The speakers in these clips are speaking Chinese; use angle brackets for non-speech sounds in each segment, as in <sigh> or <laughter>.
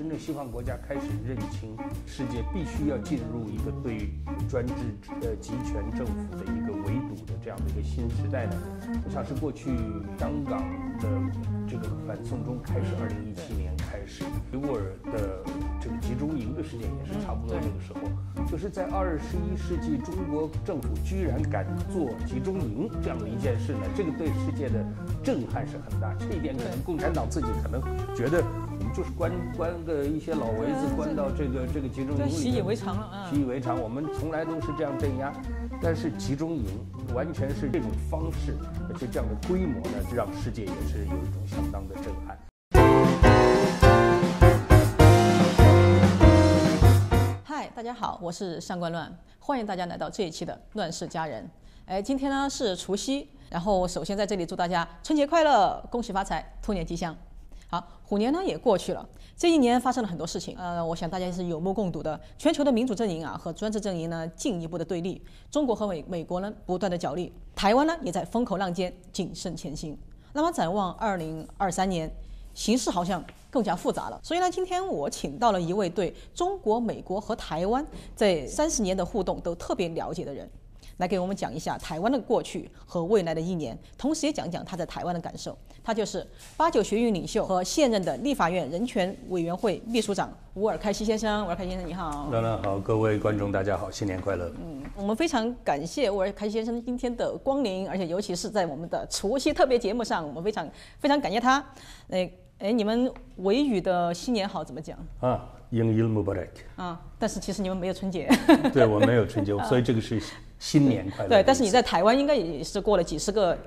真正西方国家开始认清世界必须要进入一个对专制呃集权政府的一个围堵的这样的一个新时代呢？我想是过去香港的这个反送中开始，二零一七年开始，维吾尔的这个集中营的事件也是差不多这个时候，就是在二十一世纪，中国政府居然敢做集中营这样的一件事呢，这个对世界的震撼是很大。这一点可能共产党自己可能觉得。就是关关个一些老围子，关到这个这个集中营里，习以为常了啊！习以为常，我们从来都是这样镇压，但是集中营完全是这种方式，而且这样的规模呢，让世界也是有一种相当的震撼。嗨，大家好，我是上官乱，欢迎大家来到这一期的《乱世佳人》。哎，今天呢是除夕，然后首先在这里祝大家春节快乐，恭喜发财，兔年吉祥。好，虎年呢也过去了，这一年发生了很多事情，呃，我想大家是有目共睹的。全球的民主阵营啊和专制阵营呢进一步的对立，中国和美美国呢不断的角力，台湾呢也在风口浪尖谨慎前行。那么展望二零二三年，形势好像更加复杂了。所以呢，今天我请到了一位对中国、美国和台湾这三十年的互动都特别了解的人。来给我们讲一下台湾的过去和未来的一年，同时也讲讲他在台湾的感受。他就是八九学运领袖和现任的立法院人权委员会秘书长吴尔开西先生。吴尔开先生，你好。当然好，各位观众大家好，新年快乐。嗯，我们非常感谢吴尔开西先生今天的光临，而且尤其是在我们的除夕特别节目上，我们非常非常感谢他。哎哎，你们维语的新年好怎么讲？啊，英英穆巴莱克。啊，但是其实你们没有春节。对我没有春节，<laughs> 所以这个是。新年快乐！对，但是你在台湾应该也是过了几十个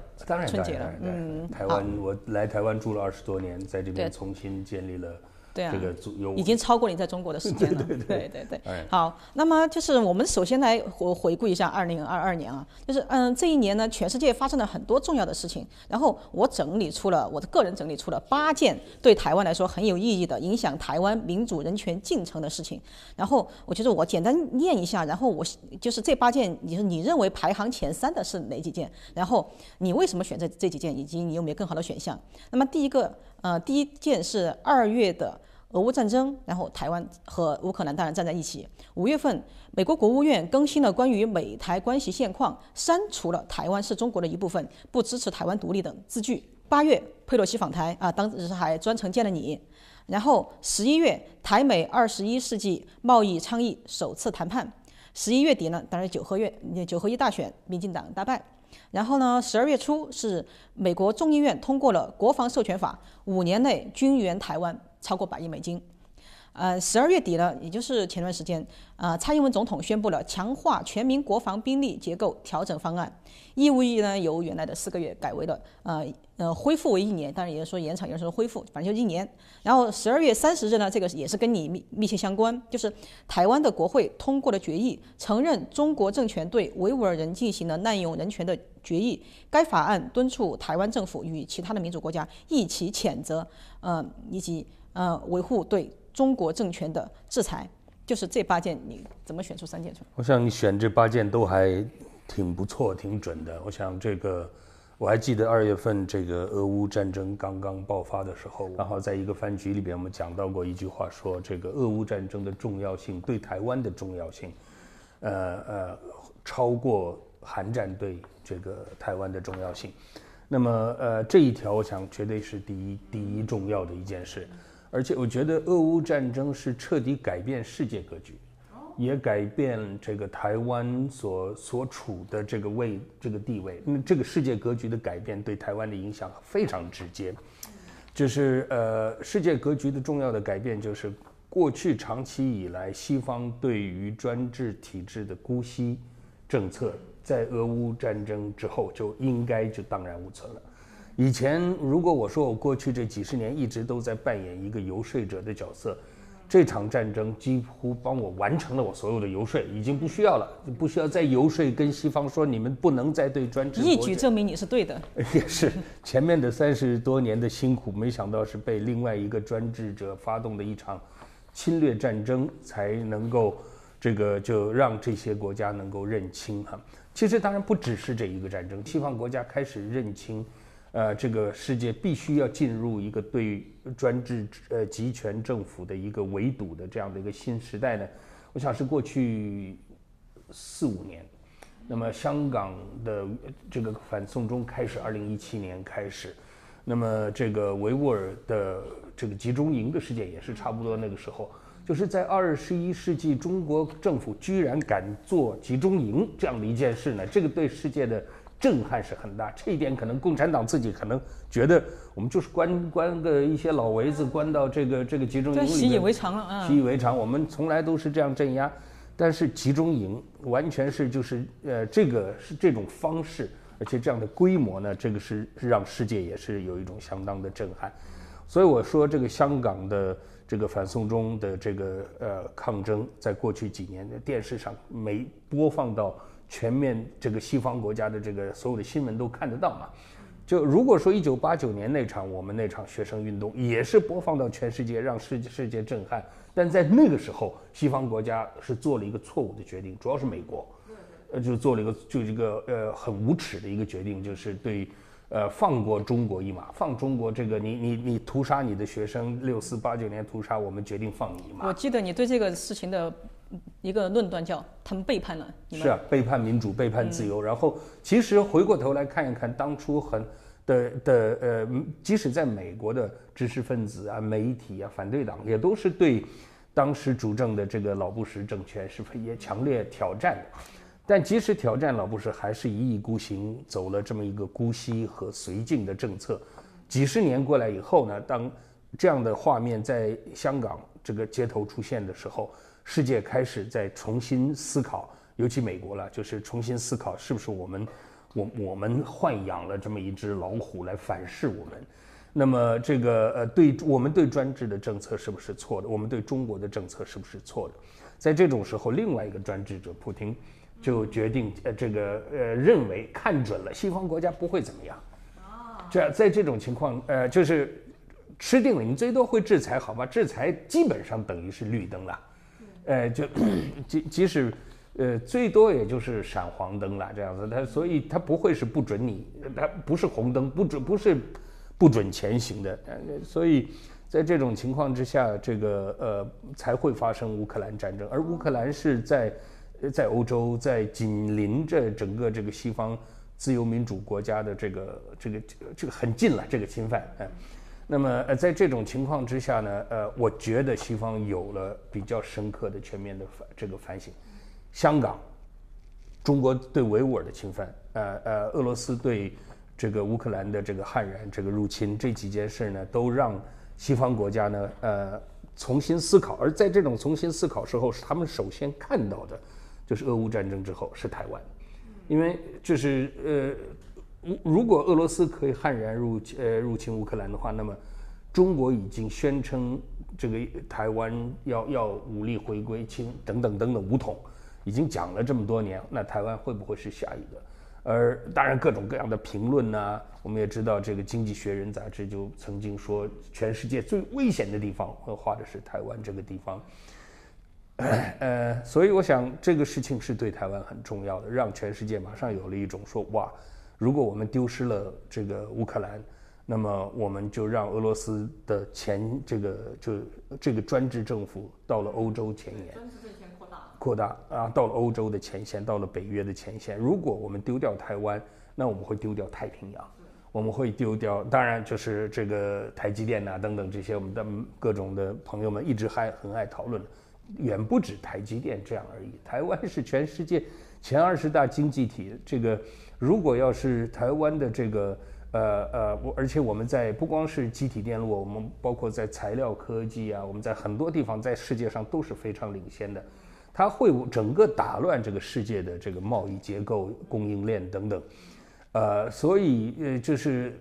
春节了。嗯，台湾我来台湾住了二十多年，在这边重新建立了。对啊，这个已经超过你在中国的时间了。<laughs> 对对对对。好，那么就是我们首先来回回顾一下二零二二年啊，就是嗯这一年呢，全世界发生了很多重要的事情。然后我整理出了我的个人整理出了八件对台湾来说很有意义的、影响台湾民主人权进程的事情。然后我觉得我简单念一下，然后我就是这八件，你说你认为排行前三的是哪几件？然后你为什么选择这几件，以及你有没有更好的选项？那么第一个。呃，第一件是二月的俄乌战争，然后台湾和乌克兰当然站在一起。五月份，美国国务院更新了关于美台关系现况，删除了“台湾是中国的一部分，不支持台湾独立”等字句。八月，佩洛西访台啊，当时还专程见了你。然后十一月，台美二十一世纪贸易倡议首次谈判。十一月底呢，当然九合月九合一大选，民进党大败。然后呢，十二月初是美国众议院通过了国防授权法，五年内军援台湾超过百亿美金。呃，十二月底呢，也就是前段时间，呃，蔡英文总统宣布了强化全民国防兵力结构调整方案，义务役呢由原来的四个月改为了呃呃恢复为一年，当然也是说延长，有时候恢复，反正就一年。然后十二月三十日呢，这个也是跟你密密切相关，就是台湾的国会通过了决议，承认中国政权对维吾尔人进行了滥用人权的决议。该法案敦促台湾政府与其他的民主国家一起谴责，呃，以及呃维护对。中国政权的制裁，就是这八件，你怎么选出三件出来？我想你选这八件都还挺不错，挺准的。我想这个，我还记得二月份这个俄乌战争刚刚爆发的时候，然后在一个饭局里边，我们讲到过一句话，说这个俄乌战争的重要性对台湾的重要性，呃呃，超过韩战对这个台湾的重要性。那么呃，这一条我想绝对是第一第一重要的一件事。而且我觉得俄乌战争是彻底改变世界格局，也改变这个台湾所所处的这个位这个地位。那这个世界格局的改变对台湾的影响非常直接，就是呃世界格局的重要的改变，就是过去长期以来西方对于专制体制的姑息政策，在俄乌战争之后就应该就荡然无存了。以前，如果我说我过去这几十年一直都在扮演一个游说者的角色，这场战争几乎帮我完成了我所有的游说，已经不需要了，不需要再游说跟西方说你们不能再对专制。一举证明你是对的。也是前面的三十多年的辛苦，没想到是被另外一个专制者发动的一场侵略战争，才能够这个就让这些国家能够认清哈。其实当然不只是这一个战争，西方国家开始认清。呃，这个世界必须要进入一个对专制呃集权政府的一个围堵的这样的一个新时代呢？我想是过去四五年。那么香港的这个反送中开始，二零一七年开始，那么这个维吾尔的这个集中营的事件也是差不多那个时候。就是在二十一世纪，中国政府居然敢做集中营这样的一件事呢？这个对世界的震撼是很大。这一点可能共产党自己可能觉得，我们就是关关个一些老围子，关到这个这个集中营里习以为常了啊，习以为常。我们从来都是这样镇压，但是集中营完全是就是呃，这个是这种方式，而且这样的规模呢，这个是让世界也是有一种相当的震撼。所以我说这个香港的。这个反送中的这个呃抗争，在过去几年的电视上没播放到全面这个西方国家的这个所有的新闻都看得到嘛？就如果说一九八九年那场我们那场学生运动也是播放到全世界，让世世界震撼，但在那个时候，西方国家是做了一个错误的决定，主要是美国，呃，就做了一个就一个呃很无耻的一个决定，就是对。呃，放过中国一马，放中国这个，你你你屠杀你的学生，六四八九年屠杀，我们决定放你一马。我记得你对这个事情的一个论断叫他们背叛了。是啊，背叛民主，背叛自由。然后其实回过头来看一看，当初很的的呃，即使在美国的知识分子啊、媒体啊、反对党，也都是对当时主政的这个老布什政权是也强烈挑战的。但即使挑战老布什，还是一意孤行，走了这么一个姑息和绥靖的政策。几十年过来以后呢，当这样的画面在香港这个街头出现的时候，世界开始在重新思考，尤其美国了，就是重新思考是不是我们，我我们豢养了这么一只老虎来反噬我们。那么这个呃，对我们对专制的政策是不是错的？我们对中国的政策是不是错的？在这种时候，另外一个专制者普京。就决定呃这个呃认为看准了西方国家不会怎么样，这在这种情况呃就是吃定了，你最多会制裁好吧？制裁基本上等于是绿灯了，呃就即即使呃最多也就是闪黄灯了这样子，它所以它不会是不准你，它不是红灯不准不是不准前行的，呃所以在这种情况之下，这个呃才会发生乌克兰战争，而乌克兰是在。在欧洲，在紧邻着整个这个西方自由民主国家的这个这个这个很近了，这个侵犯，嗯，那么呃，在这种情况之下呢，呃，我觉得西方有了比较深刻的、全面的反这个反省。香港，中国对维吾尔的侵犯，呃呃，俄罗斯对这个乌克兰的这个悍然这个入侵，这几件事呢，都让西方国家呢，呃，重新思考。而在这种重新思考时候，是他们首先看到的。就是俄乌战争之后是台湾，因为就是呃，如果俄罗斯可以悍然入呃入侵乌克兰的话，那么中国已经宣称这个台湾要要武力回归清等等等等武统，已经讲了这么多年，那台湾会不会是下一个？而当然各种各样的评论呢，我们也知道这个《经济学人》杂志就曾经说，全世界最危险的地方会，画的是台湾这个地方。呃，所以我想这个事情是对台湾很重要的，让全世界马上有了一种说哇，如果我们丢失了这个乌克兰，那么我们就让俄罗斯的前这个就这个专制政府到了欧洲前沿，专制政权扩大扩大啊，到了欧洲的前线，到了北约的前线。如果我们丢掉台湾，那我们会丢掉太平洋，我们会丢掉，当然就是这个台积电呐等等这些我们的各种的朋友们一直还很爱讨论。远不止台积电这样而已。台湾是全世界前二十大经济体，这个如果要是台湾的这个呃呃，而且我们在不光是机体电路，我们包括在材料科技啊，我们在很多地方在世界上都是非常领先的。它会整个打乱这个世界的这个贸易结构、供应链等等。呃，所以呃，就是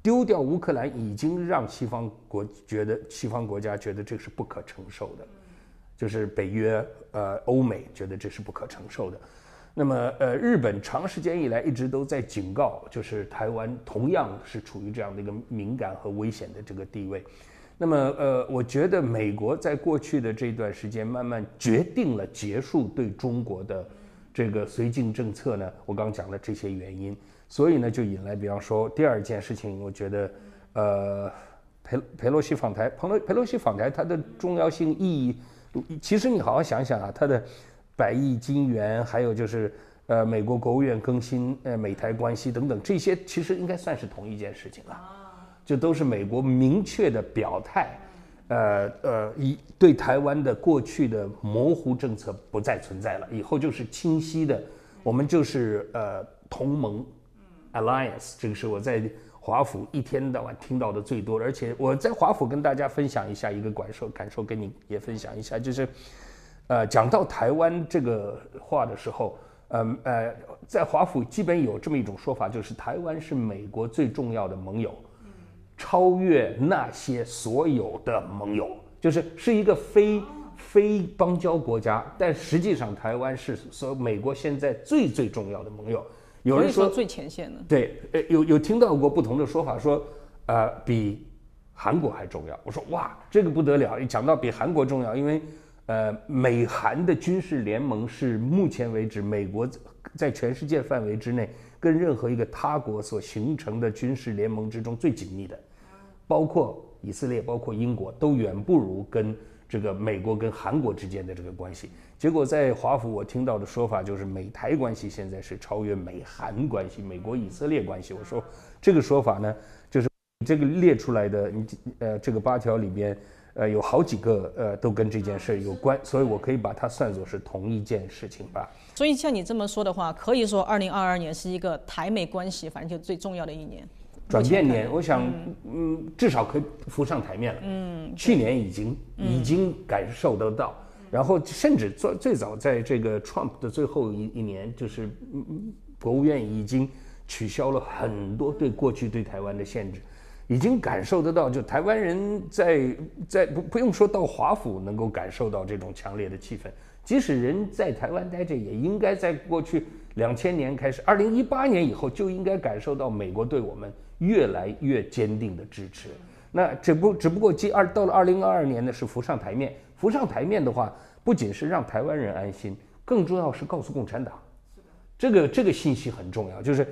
丢掉乌克兰，已经让西方国觉得西方国家觉得这是不可承受的。就是北约、呃欧美觉得这是不可承受的，那么呃日本长时间以来一直都在警告，就是台湾同样是处于这样的一个敏感和危险的这个地位。那么呃我觉得美国在过去的这段时间慢慢决定了结束对中国的这个绥靖政策呢，我刚讲了这些原因，所以呢，就引来，比方说第二件事情，我觉得，呃，佩佩洛西访台，佩洛佩洛西访台，它的重要性意义，其实你好好想想啊，它的百亿金元，还有就是呃，美国国务院更新呃美台关系等等，这些其实应该算是同一件事情了，就都是美国明确的表态，呃呃，一对台湾的过去的模糊政策不再存在了，以后就是清晰的，我们就是呃同盟。Alliance，这个是我在华府一天到晚听到的最多，而且我在华府跟大家分享一下一个感受，感受跟你也分享一下，就是，呃，讲到台湾这个话的时候，嗯呃，在华府基本有这么一种说法，就是台湾是美国最重要的盟友，超越那些所有的盟友，就是是一个非非邦交国家，但实际上台湾是所美国现在最最重要的盟友。有人说最前线的，对，呃，有有听到过不同的说法，说，呃，比韩国还重要。我说哇，这个不得了！一讲到比韩国重要，因为，呃，美韩的军事联盟是目前为止美国在全世界范围之内跟任何一个他国所形成的军事联盟之中最紧密的，包括以色列，包括英国，都远不如跟这个美国跟韩国之间的这个关系。结果在华府，我听到的说法就是美台关系现在是超越美韩关系、美国以色列关系。我说这个说法呢，就是这个列出来的，你呃这个八条里边，呃有好几个呃都跟这件事有关，所以我可以把它算作是同一件事情吧。所以像你这么说的话，可以说二零二二年是一个台美关系反正就最重要的一年，转变年。我想，嗯，至少可以浮上台面了。嗯，去年已经已经感受得到。然后甚至最最早在这个 Trump 的最后一一年，就是国务院已经取消了很多对过去对台湾的限制，已经感受得到，就台湾人在在不不用说到华府能够感受到这种强烈的气氛，即使人在台湾待着，也应该在过去两千年开始，二零一八年以后就应该感受到美国对我们越来越坚定的支持。那只不只不过今二到了二零二二年呢，是浮上台面。浮上台面的话，不仅是让台湾人安心，更重要是告诉共产党，这个这个信息很重要，就是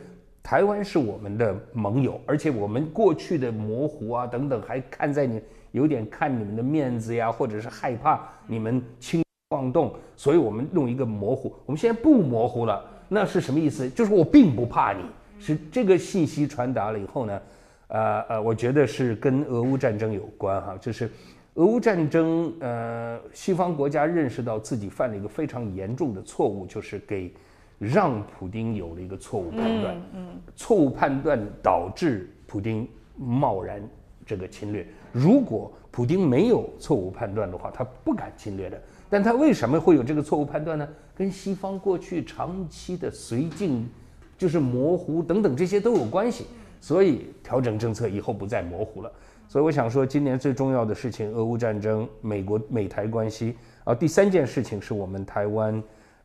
台湾是我们的盟友，而且我们过去的模糊啊等等，还看在你有点看你们的面子呀，或者是害怕你们轻妄动，所以我们弄一个模糊。我们现在不模糊了，那是什么意思？就是我并不怕你，是这个信息传达了以后呢，呃呃，我觉得是跟俄乌战争有关哈，就是。俄乌战争，呃，西方国家认识到自己犯了一个非常严重的错误，就是给让普京有了一个错误判断。嗯，错误判断导致普京贸然这个侵略。如果普京没有错误判断的话，他不敢侵略的。但他为什么会有这个错误判断呢？跟西方过去长期的绥靖，就是模糊等等这些都有关系。所以调整政策以后不再模糊了。所以我想说，今年最重要的事情，俄乌战争、美国美台关系啊。第三件事情是我们台湾，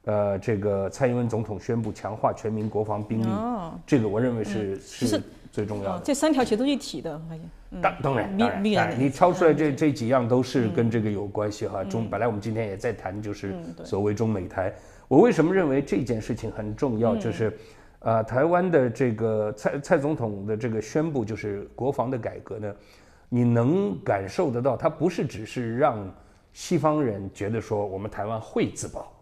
呃，这个蔡英文总统宣布强化全民国防兵力，这个我认为是是最重要的。这三条其实都一体的，当当然当然，你挑出来这这几样都是跟这个有关系哈。中本来我们今天也在谈，就是所谓中美台。我为什么认为这件事情很重要？就是，呃，台湾的这个蔡蔡总统的这个宣布，就是国防的改革呢。你能感受得到，他不是只是让西方人觉得说我们台湾会自保，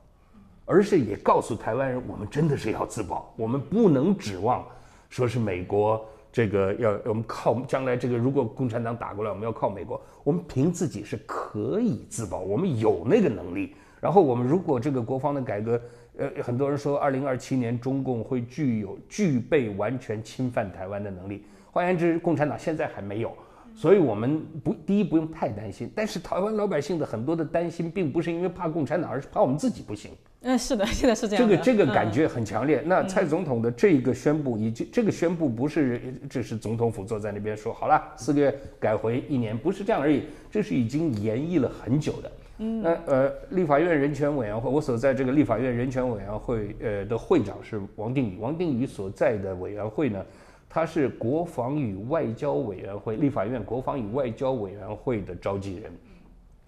而是也告诉台湾人，我们真的是要自保，我们不能指望说是美国这个要我们靠将来这个如果共产党打过来，我们要靠美国，我们凭自己是可以自保，我们有那个能力。然后我们如果这个国防的改革，呃，很多人说二零二七年中共会具有具备完全侵犯台湾的能力，换言之，共产党现在还没有。所以，我们不第一不用太担心，但是台湾老百姓的很多的担心，并不是因为怕共产党，而是怕我们自己不行。嗯，是的，<laughs> 现在是这样。这个这个感觉很强烈。那蔡总统的这一个宣布，以及这个宣布不是只是总统府坐在那边说好了，四个月改回一年，不是这样而已，这是已经演绎了很久的。嗯，那呃，立法院人权委员会，我所在这个立法院人权委员会呃的会长是王定宇，王定宇所在的委员会呢。他是国防与外交委员会立法院国防与外交委员会的召集人，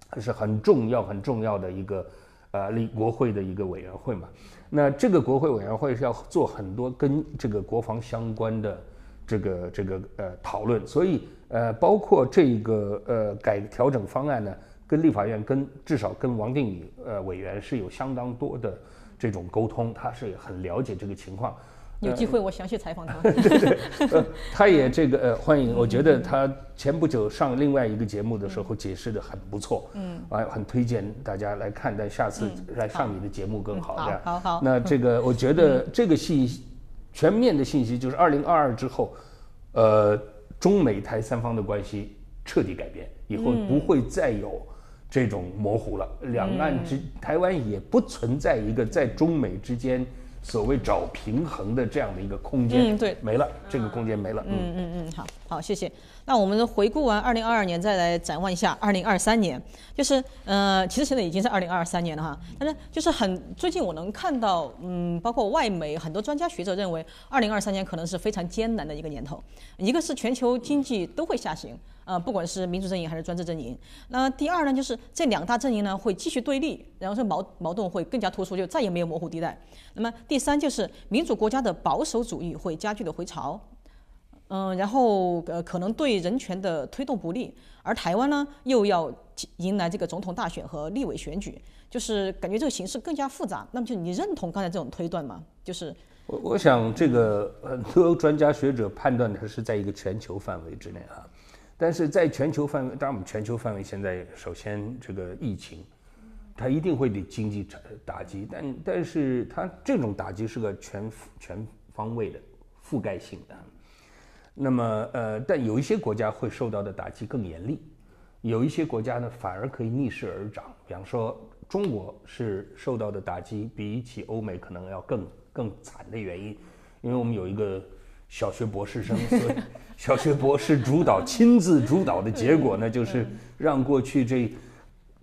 他是很重要很重要的一个呃立国会的一个委员会嘛。那这个国会委员会是要做很多跟这个国防相关的这个这个呃讨论，所以呃包括这个呃改调整方案呢，跟立法院跟至少跟王定宇呃委员是有相当多的这种沟通，他是很了解这个情况。有机会我详细采访他。对对，呃，<laughs> 他也这个呃欢迎，我觉得他前不久上另外一个节目的时候解释的很不错，嗯，啊，很推荐大家来看，但下次来上你的节目更好，这样。好好。那这个我觉得这个信息全面的信息就是二零二二之后，呃，中美台三方的关系彻底改变，以后不会再有这种模糊了，两岸之台湾也不存在一个在中美之间。所谓找平衡的这样的一个空间，嗯，对，没了，这个空间没了。嗯嗯嗯，好，好，谢谢。那我们回顾完二零二二年，再来展望一下二零二三年。就是，呃，其实现在已经是二零二三年了哈。但是，就是很最近我能看到，嗯，包括外媒很多专家学者认为，二零二三年可能是非常艰难的一个年头。一个是全球经济都会下行。呃，不管是民主阵营还是专制阵营，那第二呢，就是这两大阵营呢会继续对立，然后这矛矛盾会更加突出，就再也没有模糊地带。那么第三就是民主国家的保守主义会加剧的回潮，嗯，然后呃可能对人权的推动不利，而台湾呢又要迎来这个总统大选和立委选举，就是感觉这个形势更加复杂。那么就你认同刚才这种推断吗？就是我我想这个很多专家学者判断它是在一个全球范围之内啊。但是在全球范围，当然我们全球范围现在首先这个疫情，它一定会对经济打击，但但是它这种打击是个全全方位的覆盖性的。那么呃，但有一些国家会受到的打击更严厉，有一些国家呢反而可以逆势而涨。比方说中国是受到的打击比起欧美可能要更更惨的原因，因为我们有一个。小学博士生，<laughs> 所以小学博士主导、亲自主导的结果呢，就是让过去这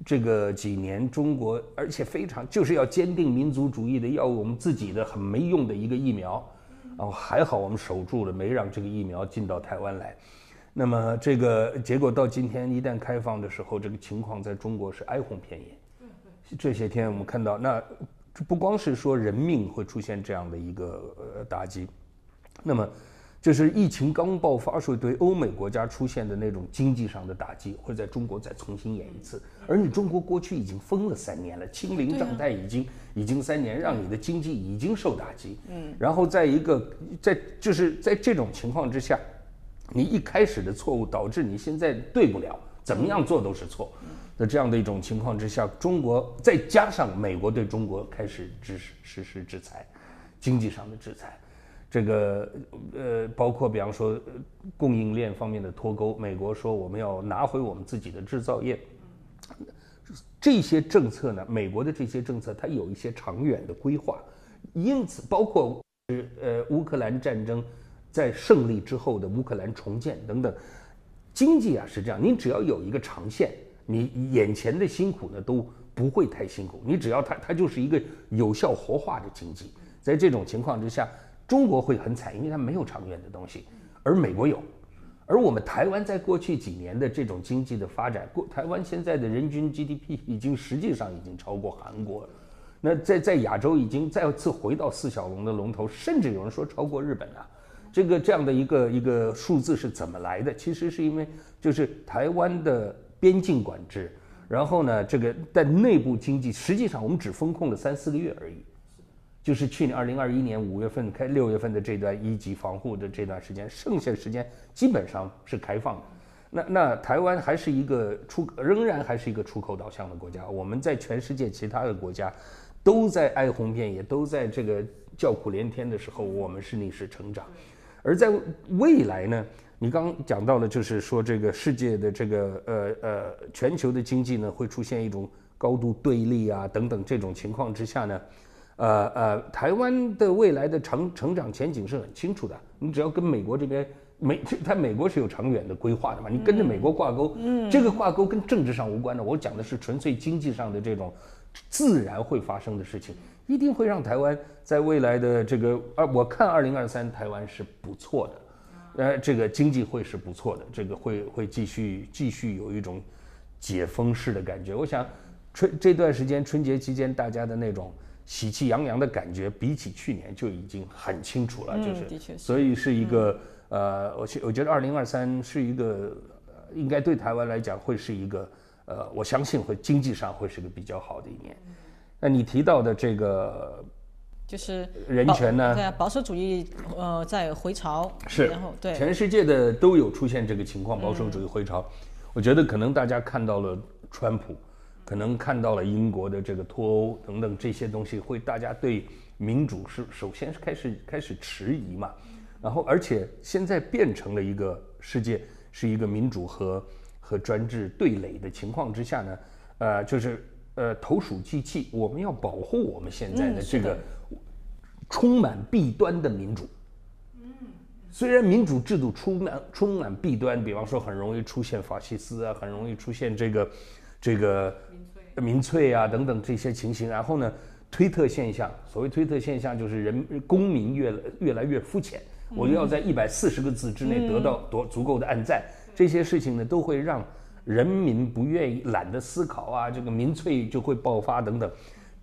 这个几年中国，而且非常就是要坚定民族主义的，要我们自己的很没用的一个疫苗，然后还好我们守住了，没让这个疫苗进到台湾来。那么这个结果到今天一旦开放的时候，这个情况在中国是哀鸿遍野。这些天我们看到，那不光是说人命会出现这样的一个呃打击。那么，就是疫情刚爆发时候，对欧美国家出现的那种经济上的打击，会在中国再重新演一次。而你中国过去已经封了三年了，清零状态已经已经三年，让你的经济已经受打击。嗯，然后在一个在就是在这种情况之下，你一开始的错误导致你现在对不了，怎么样做都是错。那这样的一种情况之下，中国再加上美国对中国开始实施实施制裁，经济上的制裁。这个呃，包括比方说供应链方面的脱钩，美国说我们要拿回我们自己的制造业，这些政策呢，美国的这些政策它有一些长远的规划，因此包括呃乌克兰战争在胜利之后的乌克兰重建等等，经济啊是这样，你只要有一个长线，你眼前的辛苦呢都不会太辛苦，你只要它它就是一个有效活化的经济，在这种情况之下。中国会很惨，因为它没有长远的东西，而美国有，而我们台湾在过去几年的这种经济的发展，过台湾现在的人均 GDP 已经实际上已经超过韩国了，那在在亚洲已经再次回到四小龙的龙头，甚至有人说超过日本了。这个这样的一个一个数字是怎么来的？其实是因为就是台湾的边境管制，然后呢，这个在内部经济实际上我们只封控了三四个月而已。就是去年二零二一年五月份开六月份的这段一级防护的这段时间，剩下的时间基本上是开放的。那那台湾还是一个出，仍然还是一个出口导向的国家。我们在全世界其他的国家都在哀鸿遍野，都在这个叫苦连天的时候，我们是逆势成长。而在未来呢，你刚讲到了，就是说这个世界的这个呃呃全球的经济呢，会出现一种高度对立啊等等这种情况之下呢。呃呃，台湾的未来的成成长前景是很清楚的。你只要跟美国这边美，<laughs> 在美国是有长远的规划的嘛？你跟着美国挂钩，嗯，这个挂钩跟政治上无关的。我讲的是纯粹经济上的这种自然会发生的事情，一定会让台湾在未来的这个，呃，我看二零二三台湾是不错的，呃，这个经济会是不错的，这个会会继续继续有一种解封式的感觉。我想。春这段时间春节期间大家的那种喜气洋洋的感觉，比起去年就已经很清楚了，嗯就是所以是一个呃，我觉我觉得二零二三是一个呃应该对台湾来讲会是一个呃，我相信会经济上会是个比较好的一年。那你提到的这个就是人权呢？对啊，保守主义呃在回潮，是，然后对，全世界的都有出现这个情况，保守主义回潮。我觉得可能大家看到了川普，可能看到了英国的这个脱欧等等这些东西，会大家对民主是首先是开始开始迟疑嘛，然后而且现在变成了一个世界是一个民主和和专制对垒的情况之下呢，呃，就是呃投鼠忌器，我们要保护我们现在的这个充满弊端的民主。虽然民主制度充满充满弊端，比方说很容易出现法西斯啊，很容易出现这个这个民粹啊等等这些情形。然后呢，推特现象，所谓推特现象就是人公民越来越来越肤浅，我就要在一百四十个字之内得到多足够的按赞，这些事情呢都会让人民不愿意懒得思考啊，这个民粹就会爆发等等。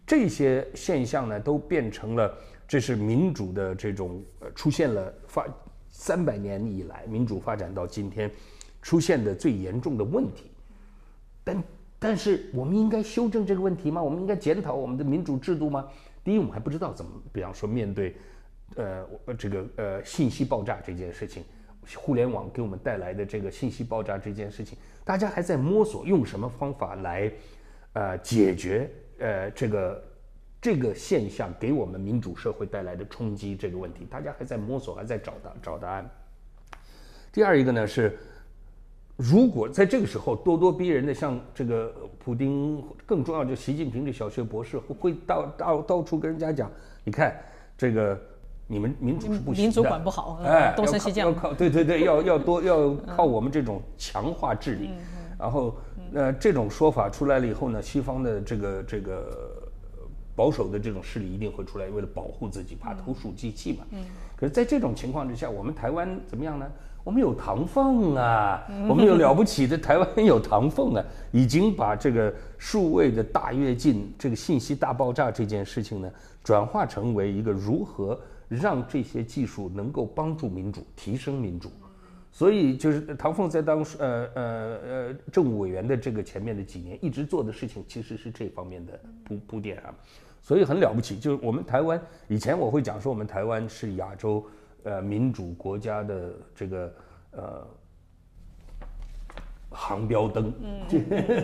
这些现象呢，都变成了这是民主的这种呃出现了发三百年以来民主发展到今天出现的最严重的问题。但但是我们应该修正这个问题吗？我们应该检讨我们的民主制度吗？第一，我们还不知道怎么，比方说面对呃这个呃信息爆炸这件事情，互联网给我们带来的这个信息爆炸这件事情，大家还在摸索用什么方法来呃解决呃这个这个现象给我们民主社会带来的冲击这个问题，大家还在摸索，还在找答找答案。第二一个呢是，如果在这个时候咄咄逼人的像这个普丁，更重要就习近平这小学博士会会到到到处跟人家讲，你看这个你们民主是不行的，民主管不好嗯哎，东升西降要靠要靠对对对，要要多要靠我们这种强化治理，然后呃这种说法出来了以后呢，西方的这个这个保守的这种势力一定会出来，为了保护自己，怕投鼠忌器嘛。嗯。可是，在这种情况之下，我们台湾怎么样呢？我们有唐凤啊，我们有了不起的台湾有唐凤啊，<laughs> 已经把这个数位的大跃进、这个信息大爆炸这件事情呢，转化成为一个如何让这些技术能够帮助民主、提升民主。所以就是唐凤在当呃呃呃政务委员的这个前面的几年，一直做的事情其实是这方面的铺铺垫啊，所以很了不起。就是我们台湾以前我会讲说，我们台湾是亚洲呃民主国家的这个呃航标灯，这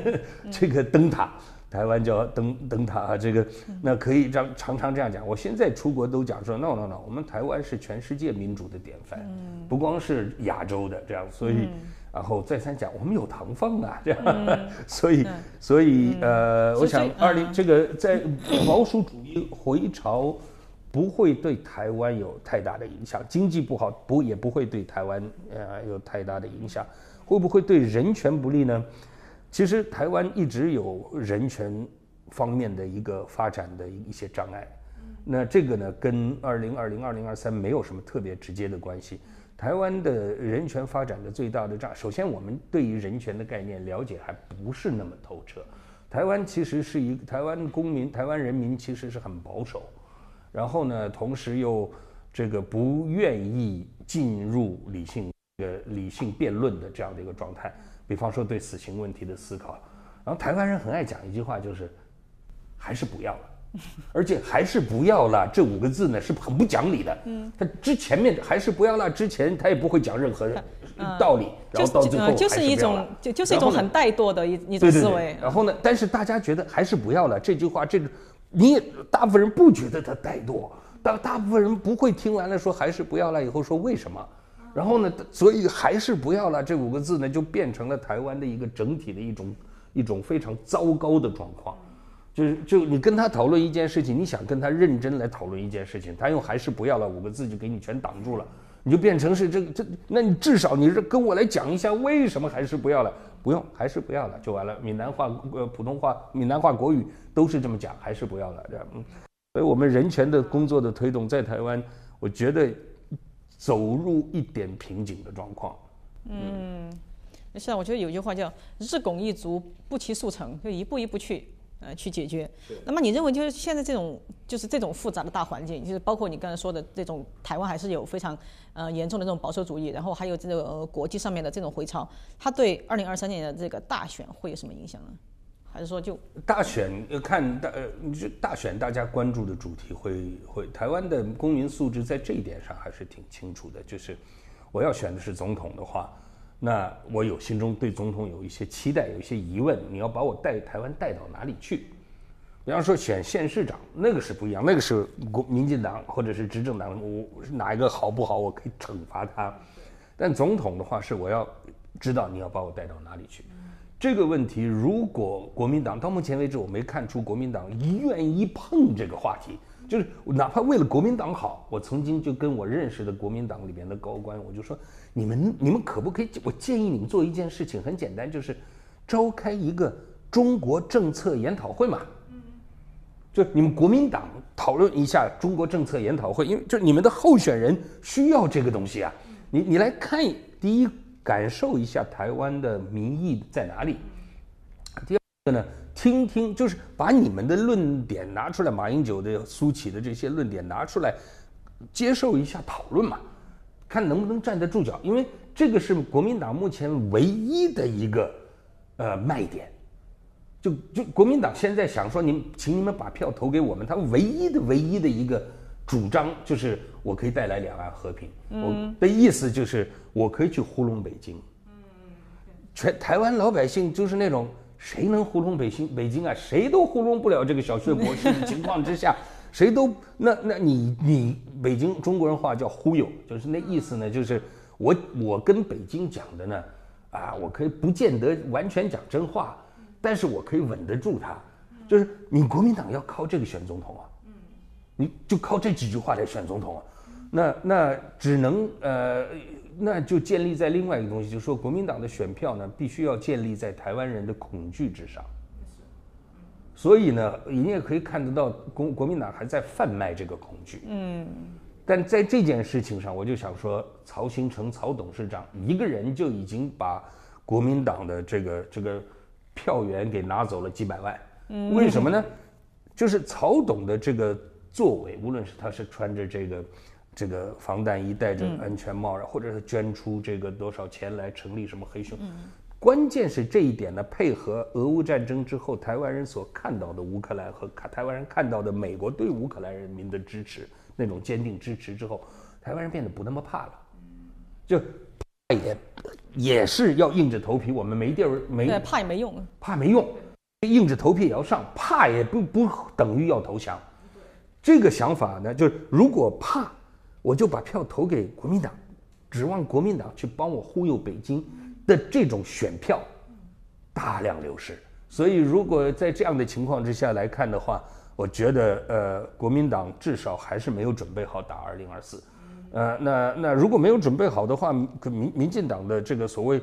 <laughs> 这个灯塔。台湾叫灯灯塔啊，这个那可以让常常这样讲。我现在出国都讲说，no no no，我们台湾是全世界民主的典范，不光是亚洲的这样，所以然后再三讲，我们有唐凤啊，这样，<laughs> 所以所以呃，我想二零这个在保守主义回潮不会对台湾有太大的影响，经济不好不也不会对台湾呃有太大的影响，会不会对人权不利呢？其实台湾一直有人权方面的一个发展的一些障碍，那这个呢跟二零二零、二零二三没有什么特别直接的关系。台湾的人权发展的最大的障，首先我们对于人权的概念了解还不是那么透彻。台湾其实是一个台湾公民、台湾人民其实是很保守，然后呢，同时又这个不愿意进入理性呃理性辩论的这样的一个状态。比方说对死刑问题的思考，然后台湾人很爱讲一句话，就是还是不要了，<laughs> 而且还是不要了这五个字呢是很不讲理的。嗯，他之前面还是不要了，之前他也不会讲任何 <laughs> 道理，然后到最后呃就是一种就就是一种很怠惰的一一种思维。然后呢，但是大家觉得还是不要了这句话，这个你大部分人不觉得他怠惰，大大部分人不会听完了说还是不要了以后说为什么。然后呢，所以还是不要了这五个字呢，就变成了台湾的一个整体的一种一种非常糟糕的状况。就是就你跟他讨论一件事情，你想跟他认真来讨论一件事情，他用还是不要了五个字就给你全挡住了，你就变成是这这，那你至少你是跟我来讲一下为什么还是不要了，不用还是不要了就完了。闽南话呃普通话闽南话国语都是这么讲，还是不要了这样。嗯，所以我们人权的工作的推动在台湾，我觉得。走入一点瓶颈的状况。嗯，是啊，我觉得有句话叫“日拱一卒，不其速成”，就一步一步去。呃去解决。那么你认为就是现在这种就是这种复杂的大环境，就是包括你刚才说的这种台湾还是有非常呃严重的这种保守主义，然后还有这个、国际上面的这种回潮，它对二零二三年的这个大选会有什么影响呢？还是说就大选看大呃，你就大选大家关注的主题会会台湾的公民素质在这一点上还是挺清楚的，就是我要选的是总统的话，那我有心中对总统有一些期待，有一些疑问，你要把我带台湾带到哪里去？比方说选县市长，那个是不一样，那个是国民进党或者是执政党，我哪一个好不好，我可以惩罚他。但总统的话是我要知道你要把我带到哪里去。这个问题，如果国民党到目前为止我没看出国民党愿意碰这个话题，就是哪怕为了国民党好，我曾经就跟我认识的国民党里边的高官，我就说，你们你们可不可以？我建议你们做一件事情，很简单，就是召开一个中国政策研讨会嘛。就你们国民党讨论一下中国政策研讨会，因为就你们的候选人需要这个东西啊。你你来看，第一感受一下台湾的民意在哪里。第二个呢，听听就是把你们的论点拿出来，马英九的、苏起的这些论点拿出来，接受一下讨论嘛，看能不能站得住脚。因为这个是国民党目前唯一的一个呃卖点。就就国民党现在想说，你请你们把票投给我们，他唯一的唯一的一个主张就是我可以带来两岸和平。我的意思就是我可以去糊弄北京。全台湾老百姓就是那种谁能糊弄北京北京啊？谁都糊弄不了这个小薛博士的情况之下，<laughs> 谁都那那你你北京中国人话叫忽悠，就是那意思呢，就是我我跟北京讲的呢，啊，我可以不见得完全讲真话。但是我可以稳得住他，就是你国民党要靠这个选总统啊，你就靠这几句话来选总统啊，那那只能呃，那就建立在另外一个东西，就是说国民党的选票呢，必须要建立在台湾人的恐惧之上。所以呢，你也可以看得到，国国民党还在贩卖这个恐惧。嗯，但在这件事情上，我就想说，曹新成曹董事长一个人就已经把国民党的这个这个。票源给拿走了几百万，为什么呢？就是曹董的这个作为，无论是他是穿着这个这个防弹衣，戴着安全帽，或者是捐出这个多少钱来成立什么黑熊，关键是这一点呢，配合俄乌战争之后台湾人所看到的乌克兰和看台湾人看到的美国对乌克兰人民的支持，那种坚定支持之后，台湾人变得不那么怕了，就。也也是要硬着头皮，我们没地儿没怕也没用，怕没用，硬着头皮也要上，怕也不不等于要投降。这个想法呢，就是如果怕，我就把票投给国民党，指望国民党去帮我忽悠北京的这种选票大量流失。所以，如果在这样的情况之下来看的话，我觉得呃，国民党至少还是没有准备好打二零二四。呃，那那如果没有准备好的话，民民进党的这个所谓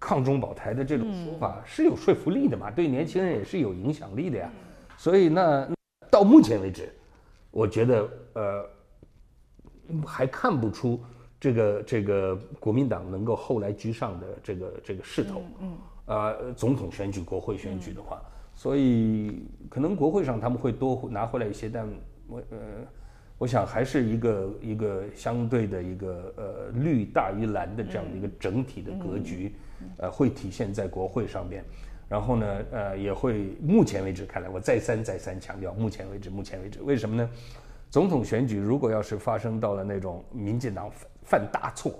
抗中保台的这种说法是有说服力的嘛？对年轻人也是有影响力的呀。所以那到目前为止，我觉得呃还看不出这个这个国民党能够后来居上的这个这个势头。嗯。呃，总统选举、国会选举的话，所以可能国会上他们会多拿回来一些，但我呃。我想还是一个一个相对的一个呃绿大于蓝的这样的一个整体的格局，呃，会体现在国会上面，然后呢，呃，也会目前为止看来，我再三再三强调，目前为止，目前为止，为什么呢？总统选举如果要是发生到了那种民进党犯大错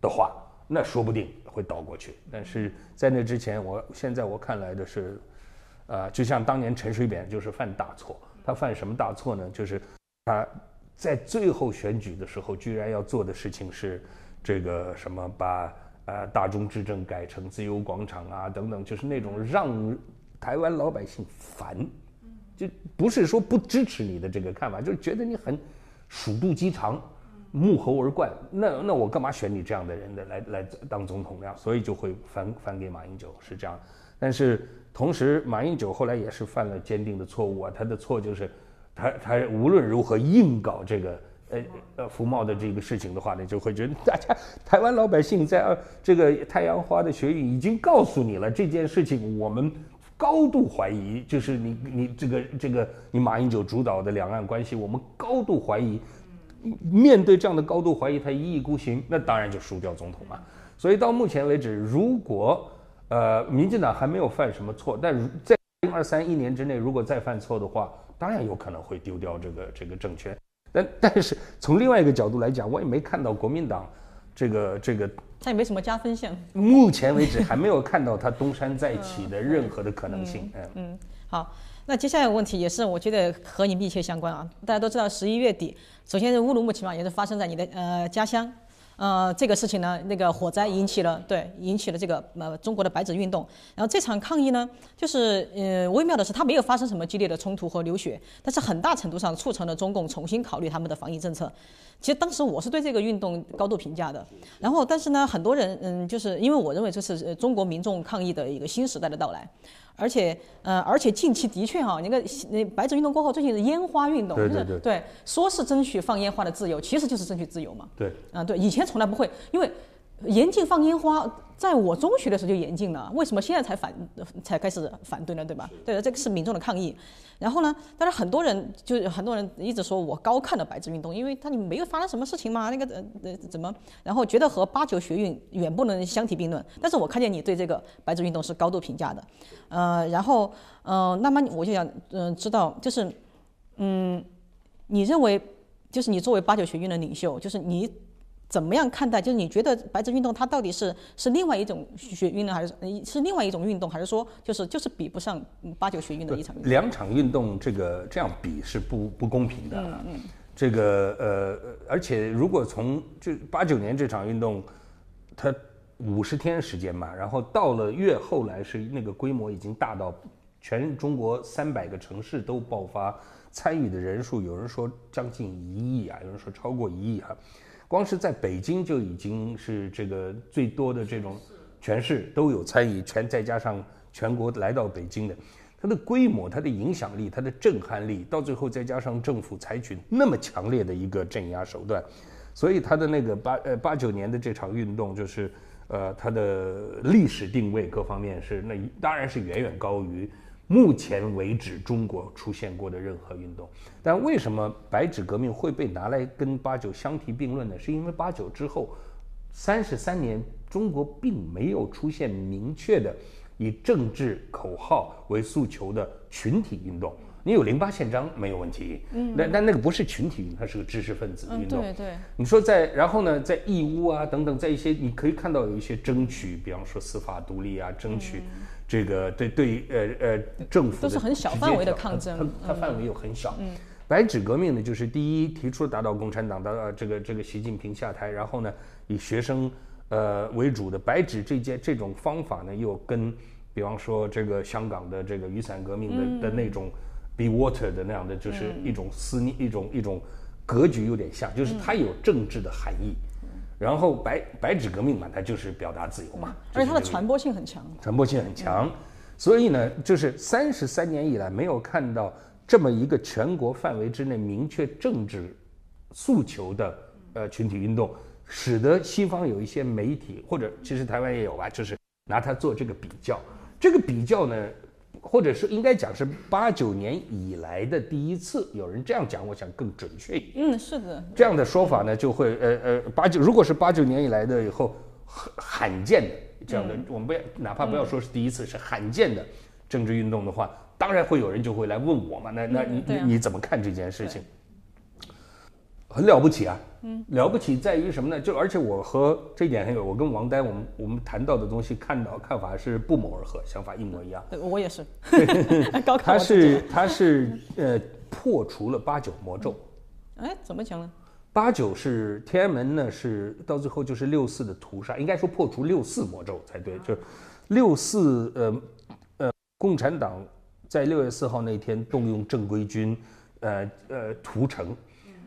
的话，那说不定会倒过去。但是在那之前，我现在我看来的是，呃，就像当年陈水扁就是犯大错，他犯什么大错呢？就是他。在最后选举的时候，居然要做的事情是，这个什么把呃大中之政改成自由广场啊等等，就是那种让台湾老百姓烦，就不是说不支持你的这个看法，就是觉得你很鼠肚鸡肠，目猴而冠。那那我干嘛选你这样的人的来来当总统呢？所以就会反反给马英九是这样。但是同时，马英九后来也是犯了坚定的错误啊，他的错就是。他他无论如何硬搞这个呃呃福茂的这个事情的话呢，就会觉得大家台湾老百姓在这个太阳花的学运已经告诉你了这件事情，我们高度怀疑，就是你你这个这个你马英九主导的两岸关系，我们高度怀疑。面对这样的高度怀疑，他一意孤行，那当然就输掉总统嘛。所以到目前为止，如果呃民进党还没有犯什么错，但如在二三一年之内，如果再犯错的话，当然有可能会丢掉这个这个政权。但但是从另外一个角度来讲，我也没看到国民党这个这个，他也没什么加分项。目前为止还没有看到他东山再起的任何的可能性。嗯嗯，好。那接下来的问题也是我觉得和你密切相关啊！大家都知道，十一月底，首先是乌鲁木齐嘛，也是发生在你的呃家乡，呃，这个事情呢，那个火灾引起了对引起了这个呃中国的白纸运动。然后这场抗议呢，就是呃微妙的是，它没有发生什么激烈的冲突和流血，但是很大程度上促成了中共重新考虑他们的防疫政策。其实当时我是对这个运动高度评价的。然后，但是呢，很多人嗯，就是因为我认为这是中国民众抗议的一个新时代的到来。而且，呃，而且近期的确哈，那个那白纸运动过后，最近是烟花运动，对对对，说是争取放烟花的自由，其实就是争取自由嘛。对，啊，对，以前从来不会，因为。严禁放烟花，在我中学的时候就严禁了，为什么现在才反才开始反对呢？对吧？对，这个是民众的抗议。然后呢，但是很多人就很多人一直说我高看了白纸运动，因为他你没有发生什么事情嘛，那个呃呃怎么？然后觉得和八九学运远不能相提并论。但是我看见你对这个白纸运动是高度评价的，呃，然后呃，那么我就想嗯知道，就是嗯，你认为就是你作为八九学运的领袖，就是你。怎么样看待？就是你觉得白纸运动它到底是是另外一种学运呢，还是是另外一种运动，还是说就是就是比不上八九学运的一场？两场运动这个这样比是不不公平的。嗯嗯。这个呃，而且如果从就八九年这场运动，它五十天时间嘛，然后到了越后来是那个规模已经大到全中国三百个城市都爆发，参与的人数有人说将近一亿啊，有人说超过一亿哈。光是在北京就已经是这个最多的这种，全市都有参与，全再加上全国来到北京的，它的规模、它的影响力、它的震撼力，到最后再加上政府采取那么强烈的一个镇压手段，所以它的那个八呃八九年的这场运动，就是呃它的历史定位各方面是那当然是远远高于。目前为止，中国出现过的任何运动，但为什么白纸革命会被拿来跟八九相提并论呢？是因为八九之后三十三年，中国并没有出现明确的以政治口号为诉求的群体运动。你有零八宪章没有问题，嗯，但但那个不是群体运动，它是个知识分子运动。对对。你说在然后呢，在义乌啊等等，在一些你可以看到有一些争取，比方说司法独立啊，争取。这个对对呃呃政府都是很小范围的抗争，它它范围又很小。白纸革命呢，就是第一提出打倒共产党，的这个这个习近平下台，然后呢以学生呃为主的白纸这件这种方法呢，又跟比方说这个香港的这个雨伞革命的的那种 be water 的那样的，就是一种思念一种一种格局有点像，就是它有政治的含义。然后白白纸革命嘛，它就是表达自由嘛，而且它的传播性很强，传播性很强，所以呢，就是三十三年以来没有看到这么一个全国范围之内明确政治诉求的呃群体运动，使得西方有一些媒体或者其实台湾也有吧，就是拿它做这个比较，这个比较呢。或者是应该讲是八九年以来的第一次，有人这样讲，我想更准确一点。嗯，是的。这样的说法呢，就会呃呃八九，如果是八九年以来的以后很罕见的这样的，我们不要哪怕不要说是第一次，是罕见的政治运动的话，当然会有人就会来问我嘛。那那你你你怎么看这件事情？很了不起啊，嗯，了不起在于什么呢？就而且我和这一点还有，我跟王丹，我们我们谈到的东西，看到看法是不谋而合，想法一模一样。对，我也是。<laughs> 他是他是呃破除了八九魔咒。哎，怎么讲呢？八九是天安门呢，是到最后就是六四的屠杀，应该说破除六四魔咒才对。就六四呃呃，共产党在六月四号那天动用正规军，呃呃屠城。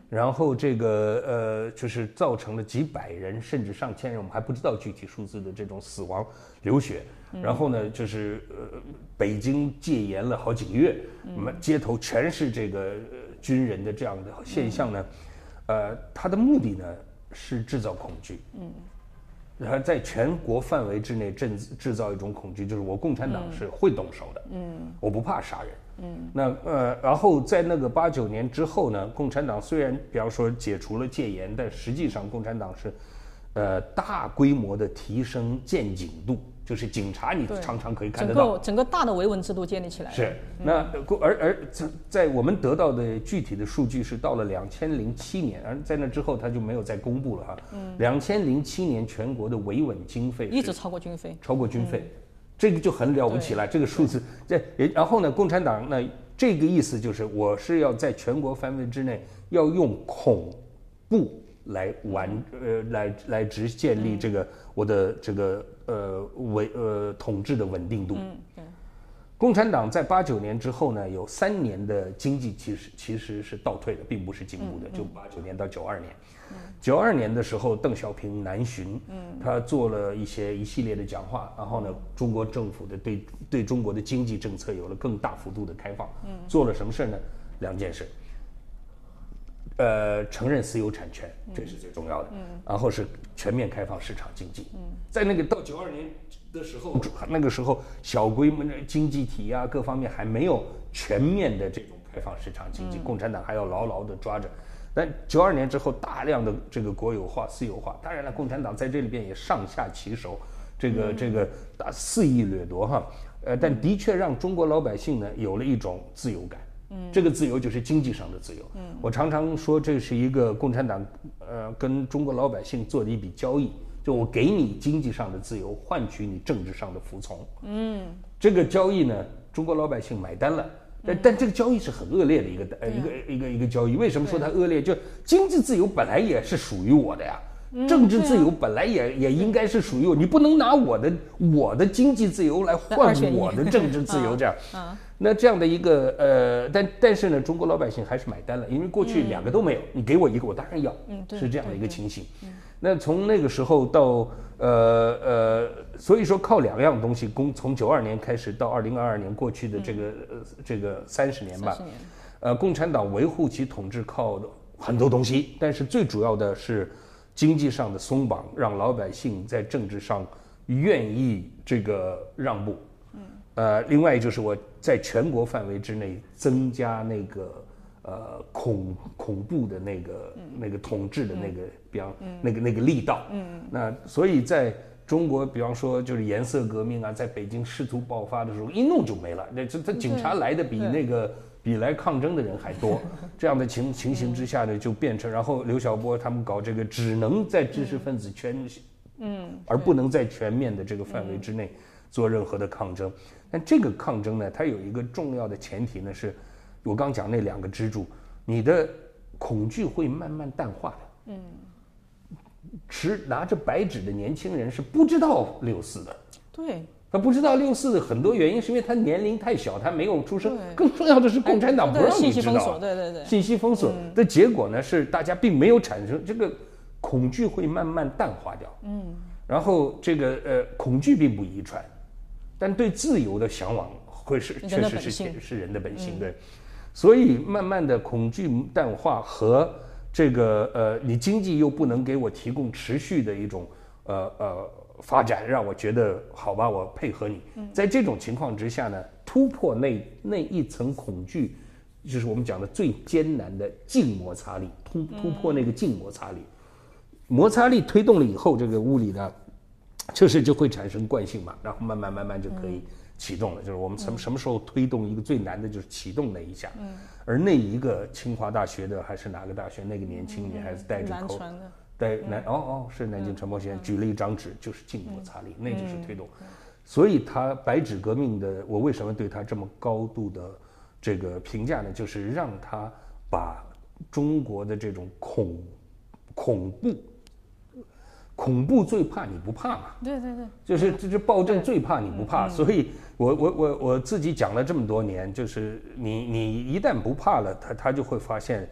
然后这个呃，就是造成了几百人甚至上千人，我们还不知道具体数字的这种死亡流血。然后呢，就是呃，北京戒严了好几个月，那么街头全是这个军人的这样的现象呢。呃，他的目的呢是制造恐惧。嗯。然后在全国范围之内制制造一种恐惧，就是我共产党是会动手的，嗯，我不怕杀人，嗯，那呃，然后在那个八九年之后呢，共产党虽然比方说解除了戒严，但实际上共产党是，呃，大规模的提升见警度。就是警察，你常常可以看得到，整个整个大的维稳制度建立起来。是，那而而在在我们得到的具体的数据是到了两千零七年，而在那之后他就没有再公布了哈。嗯。两千零七年全国的维稳经费一直超过军费，超过军费，这个就很了不起了。这个数字，这然后呢，共产党呢这个意思就是，我是要在全国范围之内要用恐怖来完呃来来直建立这个我的这个。呃，维呃统治的稳定度。嗯，对。共产党在八九年之后呢，有三年的经济其实其实是倒退的，并不是进步的。就八九年到九二年，九二年的时候，邓小平南巡，嗯，他做了一些一系列的讲话，然后呢，中国政府的对对中国的经济政策有了更大幅度的开放。嗯，做了什么事呢？两件事。呃，承认私有产权，这是最重要的。嗯，然后是全面开放市场经济。嗯，在那个到九二年的时候，那个时候小规模的经济体啊，各方面还没有全面的这种开放市场经济，共产党还要牢牢的抓着。但九二年之后，大量的这个国有化、私有化，当然了，共产党在这里边也上下其手，这个这个大肆意掠夺哈。呃，但的确让中国老百姓呢有了一种自由感。嗯，这个自由就是经济上的自由。嗯，我常常说这是一个共产党，呃，跟中国老百姓做的一笔交易，就我给你经济上的自由，换取你政治上的服从。嗯，这个交易呢，中国老百姓买单了。但但这个交易是很恶劣的一个呃一个一个一个交易。为什么说它恶劣？就经济自由本来也是属于我的呀，政治自由本来也也应该是属于我，你不能拿我的我的经济自由来换我的政治自由，这样。<laughs> 那这样的一个呃，但但是呢，中国老百姓还是买单了，因为过去两个都没有，你给我一个，我当然要，是这样的一个情形。那从那个时候到呃呃，所以说靠两样东西，共从九二年开始到二零二二年过去的这个呃这个三十年吧，呃，共产党维护其统治靠很多东西，但是最主要的是经济上的松绑，让老百姓在政治上愿意这个让步。呃，另外就是我在全国范围之内增加那个呃恐恐怖的那个那个统治的那个，比方那个那个力道。嗯。那所以在中国，比方说就是颜色革命啊，在北京试图爆发的时候，一弄就没了。那这这警察来的比那个比来抗争的人还多。<laughs> 这样的情情形之下呢，就变成然后刘晓波他们搞这个，只能在知识分子圈，嗯，而不能在全面的这个范围之内做任何的抗争。但这个抗争呢，它有一个重要的前提呢，是我刚讲那两个支柱，你的恐惧会慢慢淡化的。嗯，持拿着白纸的年轻人是不知道六四的。对，他不知道六四的很多原因是因为他年龄太小，他没有出生。更重要的是，共产党不让你知道。对对对。信息封锁的结果呢，是大家并没有产生这个恐惧，会慢慢淡化掉。嗯。然后这个呃，恐惧并不遗传。但对自由的向往会是确实是是人的本性对，所以慢慢的恐惧淡化和这个呃你经济又不能给我提供持续的一种呃呃发展，让我觉得好吧，我配合你。在这种情况之下呢，突破那那一层恐惧，就是我们讲的最艰难的静摩擦力，突突破那个静摩擦力，摩擦力推动了以后，这个物理呢。就是就会产生惯性嘛，然后慢慢慢慢就可以启动了。就是我们什么什么时候推动一个最难的，就是启动那一下。嗯。而那一个清华大学的还是哪个大学那个年轻女孩子戴着口，带南哦哦是南京传播学院举了一张纸，就是静摩擦力，那就是推动。所以他白纸革命的，我为什么对他这么高度的这个评价呢？就是让他把中国的这种恐恐怖。恐怖最怕你不怕嘛？对对对，就是这这暴政最怕你不怕，所以我我我我自己讲了这么多年，就是你你一旦不怕了，他他就会发现，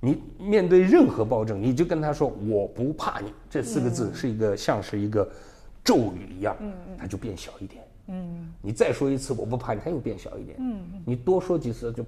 你面对任何暴政，你就跟他说我不怕你这四个字是一个像是一个咒语一样，嗯嗯，他就变小一点，嗯，你再说一次我不怕你，他又变小一点，嗯，你多说几次就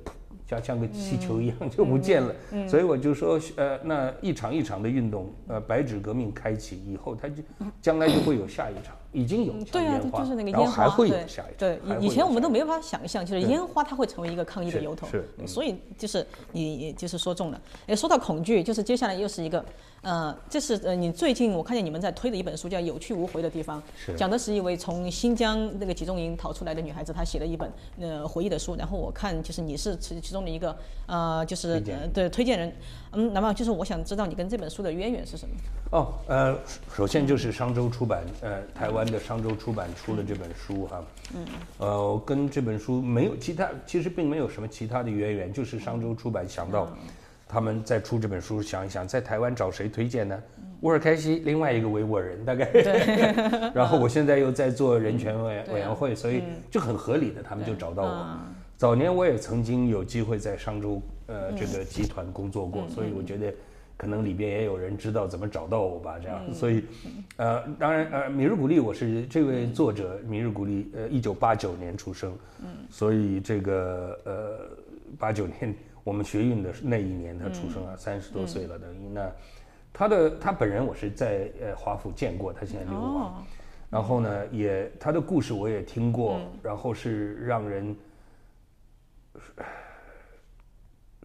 像像个气球一样就不见了。所以我就说，呃，那一场一场的运动，呃，白纸革命开启以后，它就将来就会有下一场，已经有对啊，就是那个烟花，还会有对下一场。对还，会以前我们都没办法想象，就是烟花它会成为一个抗议的由头。是嗯所以就是你就是说中了。哎，说到恐惧，就是接下来又是一个，呃，这是呃你最近我看见你们在推的一本书叫《有去无回的地方》，是讲的是一位从新疆那个集中营逃出来的女孩子，她写了一本呃回忆的书。然后我看就是你是其其中的一个呃就是对推荐人，嗯，那么就是我想知道你跟这本书的渊源是什么？哦，呃，首先就是商周出版，呃，台湾的商周出版出了这本书哈，嗯，呃，跟这本书没有其他，其实并没有什么其他的渊源，就是商周出版想到他们在出这本书，想一想在台湾找谁推荐呢？沃尔开西，另外一个维吾尔人，大概，<laughs> 然后我现在又在做人权委委员会，所以就很合理的，他们就找到我。早年我也曾经有机会在商周呃这个集团工作过，所以我觉得可能里边也有人知道怎么找到我吧，这样。所以，呃，当然呃，米日古利我是这位作者，米日古利呃，一九八九年出生，嗯，所以这个呃八九年我们学运的那一年他出生啊，三十多岁了等于。那。他的他本人我是在呃华府见过，他现在流亡，然后呢也他的故事我也听过，然后是让人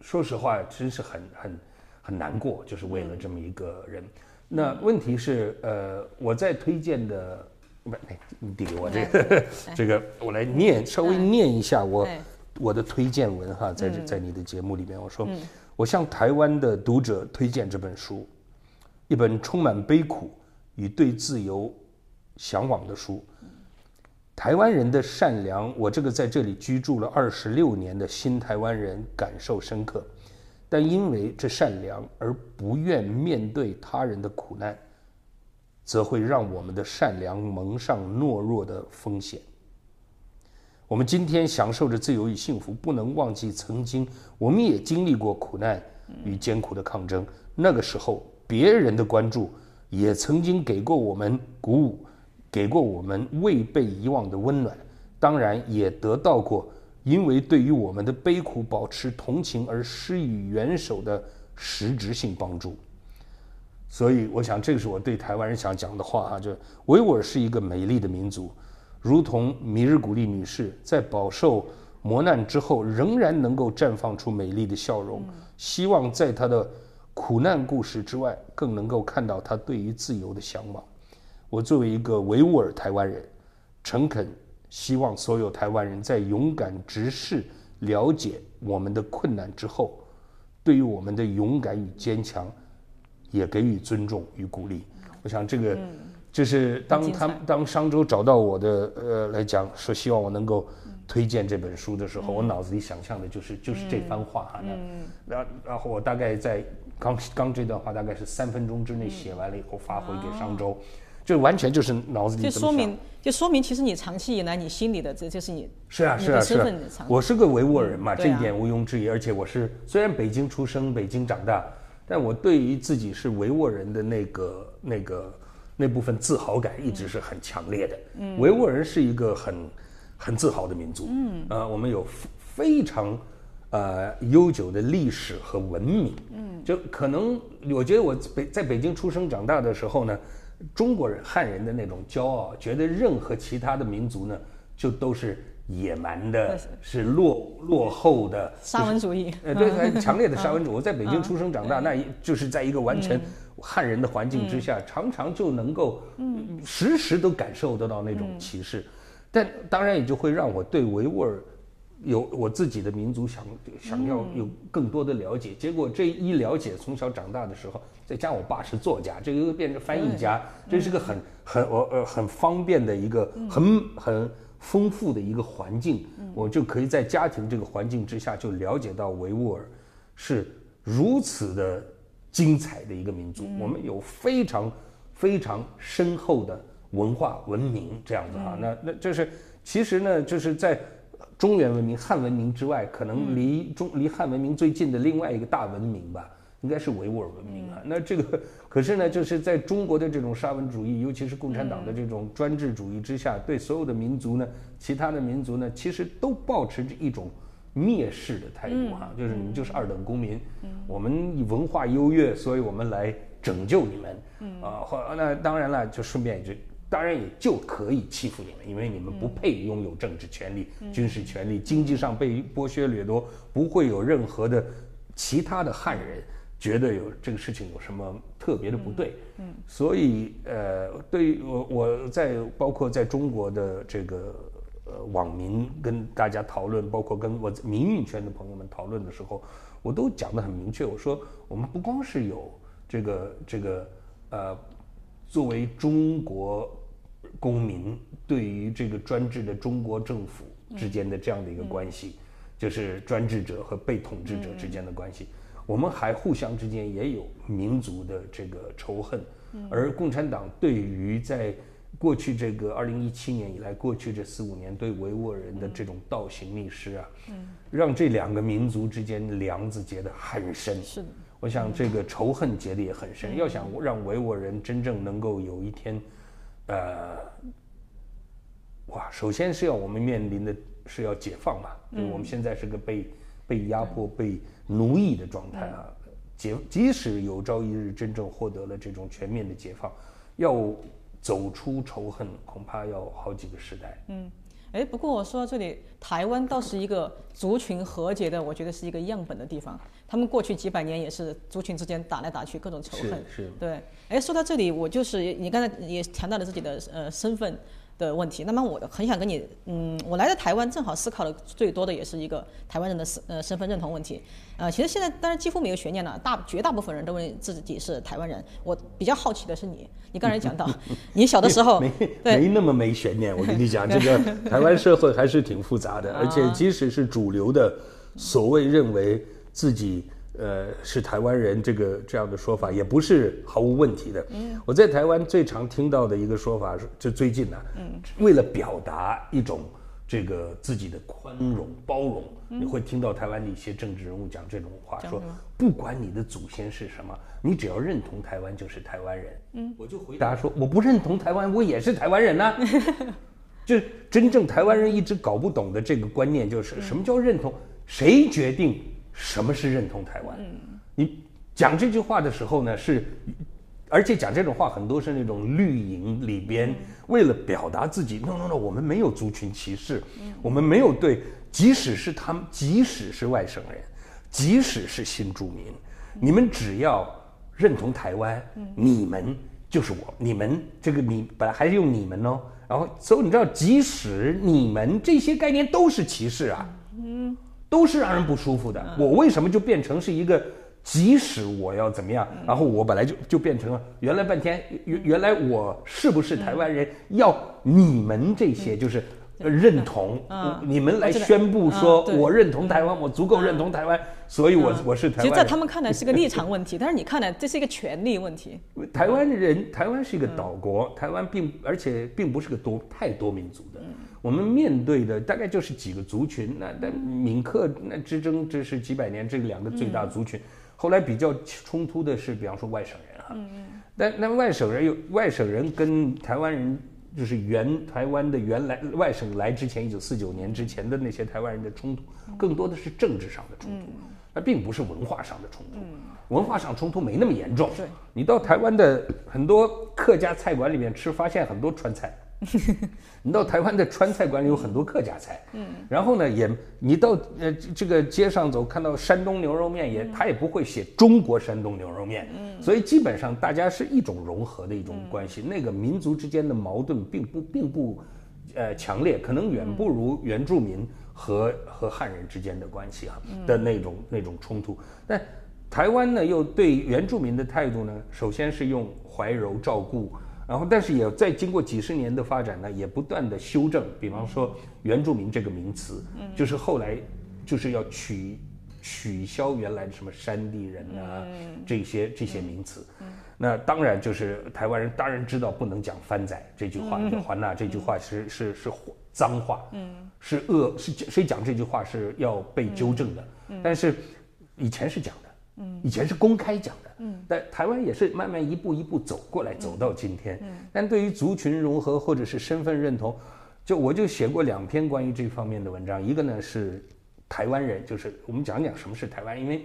说实话真是很很很难过，就是为了这么一个人。那问题是呃我在推荐的不，哎你递给我这个这个我来念稍微念一下我哎我的推荐文哈，在这在你的节目里面我说我向台湾的读者推荐这本书。一本充满悲苦与对自由向往的书。台湾人的善良，我这个在这里居住了二十六年的新台湾人感受深刻，但因为这善良而不愿面对他人的苦难，则会让我们的善良蒙上懦弱的风险。我们今天享受着自由与幸福，不能忘记曾经我们也经历过苦难与艰苦的抗争。那个时候，别人的关注也曾经给过我们鼓舞，给过我们未被遗忘的温暖，当然也得到过因为对于我们的悲苦保持同情而施以援手的实质性帮助。所以，我想这个是我对台湾人想讲的话啊，就维吾尔是一个美丽的民族，如同米日古丽女士在饱受磨难之后，仍然能够绽放出美丽的笑容。希望在她的苦难故事之外，更能够看到她对于自由的向往。我作为一个维吾尔台湾人，诚恳希望所有台湾人在勇敢直视、了解我们的困难之后，对于我们的勇敢与坚强，也给予尊重与鼓励。我想这个，就是当他们当商周找到我的呃来讲说希望我能够推荐这本书的时候，我脑子里想象的就是就是这番话哈。那然然后我大概在刚刚这段话大概是三分钟之内写完了以后发回给商周，这完全就是脑子里就。说明就说明其实你长期以来你心里的这就是你是啊是啊是啊我是个维吾尔人嘛，这一点毋庸置疑。而且我是虽然北京出生、北京长大，但我对于自己是维吾尔人的那个那个那部分自豪感一直是很强烈的。嗯，维吾尔人是一个很很自豪的民族。嗯，呃，我们有非常呃悠久的历史和文明。嗯，就可能我觉得我北在北京出生长大的时候呢，中国人汉人的那种骄傲，觉得任何其他的民族呢，就都是野蛮的，是。落落后的，沙文主义。呃，对，很强烈的沙文主义。我在北京出生长大，那一就是在一个完全汉人的环境之下，常常就能够时时都感受得到那种歧视。但当然也就会让我对维吾尔有我自己的民族想想要有更多的了解。结果这一了解，从小长大的时候，再加上我爸是作家，这个又变成翻译家，这是个很很我呃很方便的一个很很丰富的一个环境，我就可以在家庭这个环境之下就了解到维吾尔是如此的精彩的一个民族，我们有非常非常深厚的文化文明这样子哈，那那就是其实呢，就是在中原文明、汉文明之外，可能离中离汉文明最近的另外一个大文明吧，应该是维吾尔文明啊。那这个 <laughs> 可是呢，就是在中国的这种沙文主义，尤其是共产党的这种专制主义之下，对所有的民族呢，其他的民族呢，其实都保持着一种蔑视的态度哈，就是你们就是二等公民，我们文化优越，所以我们来拯救你们，啊，或那当然了，就顺便就当然也就可以欺负你们，因为你们不配拥有政治权利、军事权利，经济上被剥削掠夺，不会有任何的其他的汉人觉得有这个事情有什么特别的不对，嗯，所以呃，对于我我在包括在中国的这个。呃，网民跟大家讨论，包括跟我民运圈的朋友们讨论的时候，我都讲得很明确。我说，我们不光是有这个这个呃，作为中国公民对于这个专制的中国政府之间的这样的一个关系，就是专制者和被统治者之间的关系，我们还互相之间也有民族的这个仇恨。而共产党对于在过去这个二零一七年以来，过去这四五年对维吾尔人的这种倒行逆施啊，嗯，让这两个民族之间梁子结得很深。是的，我想这个仇恨结得也很深。要想让维吾尔人真正能够有一天，呃，哇，首先是要我们面临的是要解放嘛，就我们现在是个被被压迫、被奴役的状态啊。解，即使有朝一日真正获得了这种全面的解放，要。走出仇恨恐怕要好几个时代。嗯，哎，不过我说到这里，台湾倒是一个族群和解的，我觉得是一个样本的地方。他们过去几百年也是族群之间打来打去，各种仇恨。是。对。哎，说到这里，我就是你刚才也谈到了自己的呃身份。的问题，那么我很想跟你，嗯，我来到台湾正好思考的最多的也是一个台湾人的身呃身份认同问题，呃，其实现在当然几乎没有悬念了，大绝大部分人都认为自己是台湾人。我比较好奇的是你，你刚才讲到，<laughs> 你小的时候没没那么没悬念，我跟你讲，这个 <laughs> 台湾社会还是挺复杂的，而且即使是主流的所谓认为自己。呃，是台湾人这个这样的说法也不是毫无问题的。嗯，我在台湾最常听到的一个说法是，就最近呢，嗯，为了表达一种这个自己的宽容包容，你会听到台湾的一些政治人物讲这种话，说不管你的祖先是什么，你只要认同台湾就是台湾人。嗯，我就回答说，我不认同台湾，我也是台湾人呢。<laughs> 就真正台湾人一直搞不懂的这个观念，就是什么叫认同？谁决定？什么是认同台湾？你讲这句话的时候呢，是，而且讲这种话很多是那种绿营里边为了表达自己，no no no，我们没有族群歧视，我们没有对，即使是他们，即使是外省人，即使是新住民，你们只要认同台湾，你们就是我，你们这个你本来还是用你们哦，然后所以你知道，即使你们这些概念都是歧视啊。嗯都是让人不舒服的。我为什么就变成是一个？即使我要怎么样，然后我本来就就变成了原来半天原原来我是不是台湾人？要你们这些就是认同，你们来宣布说我认同台湾，我足够认同台湾，所以我我是台湾。其实，在他们看来是个立场问题，<laughs> 但是你看来这是一个权利问题。台湾人，台湾是一个岛国，台湾并而且并不是个多太多民族的。我们面对的大概就是几个族群，那那闽客那之争，这是几百年这两个最大族群。后来比较冲突的是，比方说外省人哈，但那外省人有外省人跟台湾人，就是原台湾的原来外省来之前，一九四九年之前的那些台湾人的冲突，更多的是政治上的冲突，那并不是文化上的冲突。文化上冲突没那么严重。你到台湾的很多客家菜馆里面吃，发现很多川菜。<laughs> 你到台湾的川菜馆里有很多客家菜，嗯，然后呢，也你到呃这个街上走，看到山东牛肉面，也他也不会写中国山东牛肉面，嗯，所以基本上大家是一种融合的一种关系，那个民族之间的矛盾并不并不，呃强烈，可能远不如原住民和和汉人之间的关系啊的那种那种冲突，但台湾呢又对原住民的态度呢，首先是用怀柔照顾。然后，但是也在经过几十年的发展呢，也不断的修正。比方说“原住民”这个名词，就是后来就是要取取消原来的什么山地人啊这些这些名词。那当然就是台湾人当然知道不能讲“番仔”这句话，“还纳”这句话是是是脏话，是恶是谁讲这句话是要被纠正的。但是以前是讲的，以前是公开讲的。嗯，但台湾也是慢慢一步一步走过来，走到今天。嗯，但对于族群融合或者是身份认同，就我就写过两篇关于这方面的文章，一个呢是台湾人，就是我们讲讲什么是台湾，因为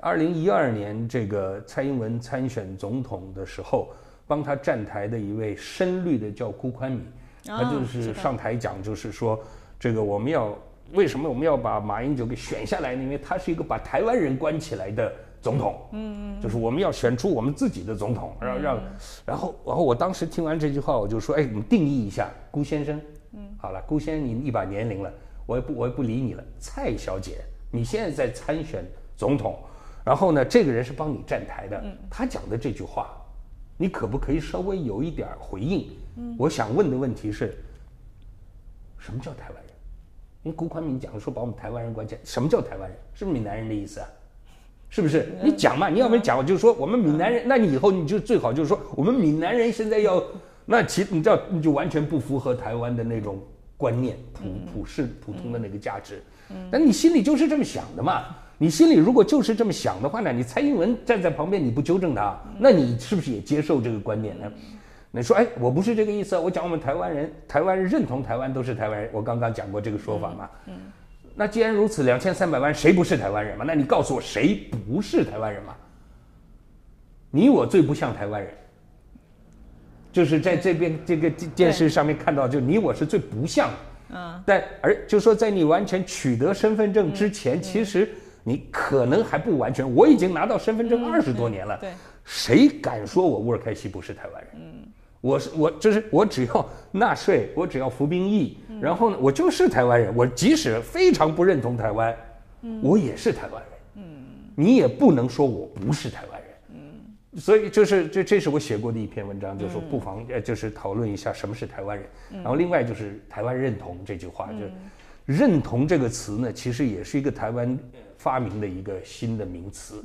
二零一二年这个蔡英文参选总统的时候，帮他站台的一位深绿的叫辜宽敏，他就是上台讲，就是说这个我们要为什么我们要把马英九给选下来呢？因为他是一个把台湾人关起来的总统，嗯，就是我们要选出我们自己的总统，让让，然后然后我当时听完这句话，我就说，哎，我们定义一下，辜先生，嗯，好了，辜先生你一把年龄了。我也不，我也不理你了，蔡小姐，你现在在参选总统，然后呢，这个人是帮你站台的，他讲的这句话，你可不可以稍微有一点回应？我想问的问题是，什么叫台湾人？因为辜宽敏讲说把我们台湾人关起来，什么叫台湾人？是不是闽南人的意思啊？是不是？你讲嘛，你要不然讲，就是说我们闽南人，那你以后你就最好就是说我们闽南人现在要，那其你知道你就完全不符合台湾的那种。观念普普世普通的那个价值，但你心里就是这么想的嘛？你心里如果就是这么想的话呢？你蔡英文站在旁边，你不纠正他，那你是不是也接受这个观点呢？你说，哎，我不是这个意思，我讲我们台湾人，台湾人认同台湾都是台湾人，我刚刚讲过这个说法嘛？嗯，那既然如此，两千三百万谁不是台湾人嘛？那你告诉我谁不是台湾人嘛？你我最不像台湾人。就是在这边这个电视上面看到，就你我是最不像，嗯，但而就说在你完全取得身份证之前，其实你可能还不完全。我已经拿到身份证二十多年了，对，谁敢说我乌尔开西不是台湾人？嗯，我是我就是我只要纳税，我只要服兵役，然后呢，我就是台湾人。我即使非常不认同台湾，嗯，我也是台湾人。嗯，你也不能说我不是台湾人。所以就是这，这是我写过的一篇文章，就是说不妨呃，就是讨论一下什么是台湾人。然后另外就是台湾认同这句话，就认同这个词呢，其实也是一个台湾发明的一个新的名词。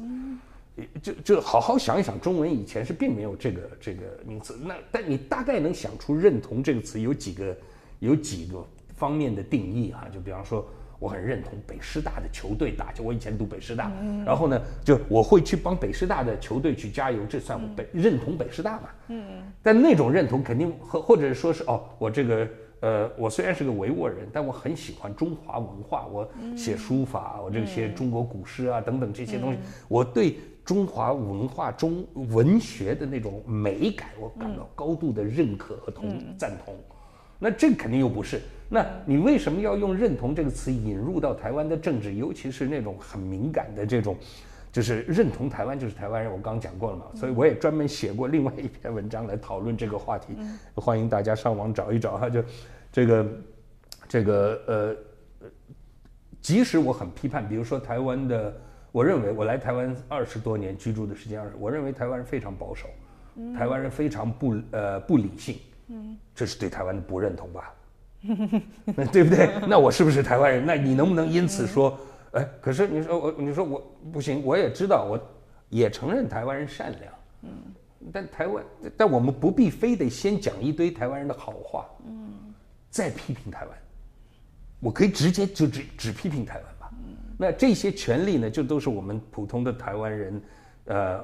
就就好好想一想，中文以前是并没有这个这个名词。那但你大概能想出认同这个词有几个有几个方面的定义哈？就比方说。我很认同北师大的球队打球，我以前读北师大，然后呢，就我会去帮北师大的球队去加油，这算我北认同北师大嘛？嗯，但那种认同肯定和或者说是哦，我这个呃，我虽然是个维吾尔人，但我很喜欢中华文化，我写书法，我这些中国古诗啊等等这些东西，我对中华文化中文学的那种美感，我感到高度的认可和同赞同。那这肯定又不是。那你为什么要用“认同”这个词引入到台湾的政治，尤其是那种很敏感的这种，就是认同台湾就是台湾人？我刚刚讲过了嘛，所以我也专门写过另外一篇文章来讨论这个话题，欢迎大家上网找一找哈。就这个这个呃，即使我很批判，比如说台湾的，我认为我来台湾二十多年居住的时间二十，我认为台湾人非常保守，台湾人非常不呃不理性，嗯，这是对台湾的不认同吧？那 <laughs> 对不对？那我是不是台湾人？那你能不能因此说，哎？可是你说我，你说我不行。我也知道，我也承认台湾人善良。嗯。但台湾，但我们不必非得先讲一堆台湾人的好话。嗯。再批评台湾，我可以直接就只只批评台湾吧。嗯。那这些权利呢，就都是我们普通的台湾人，呃，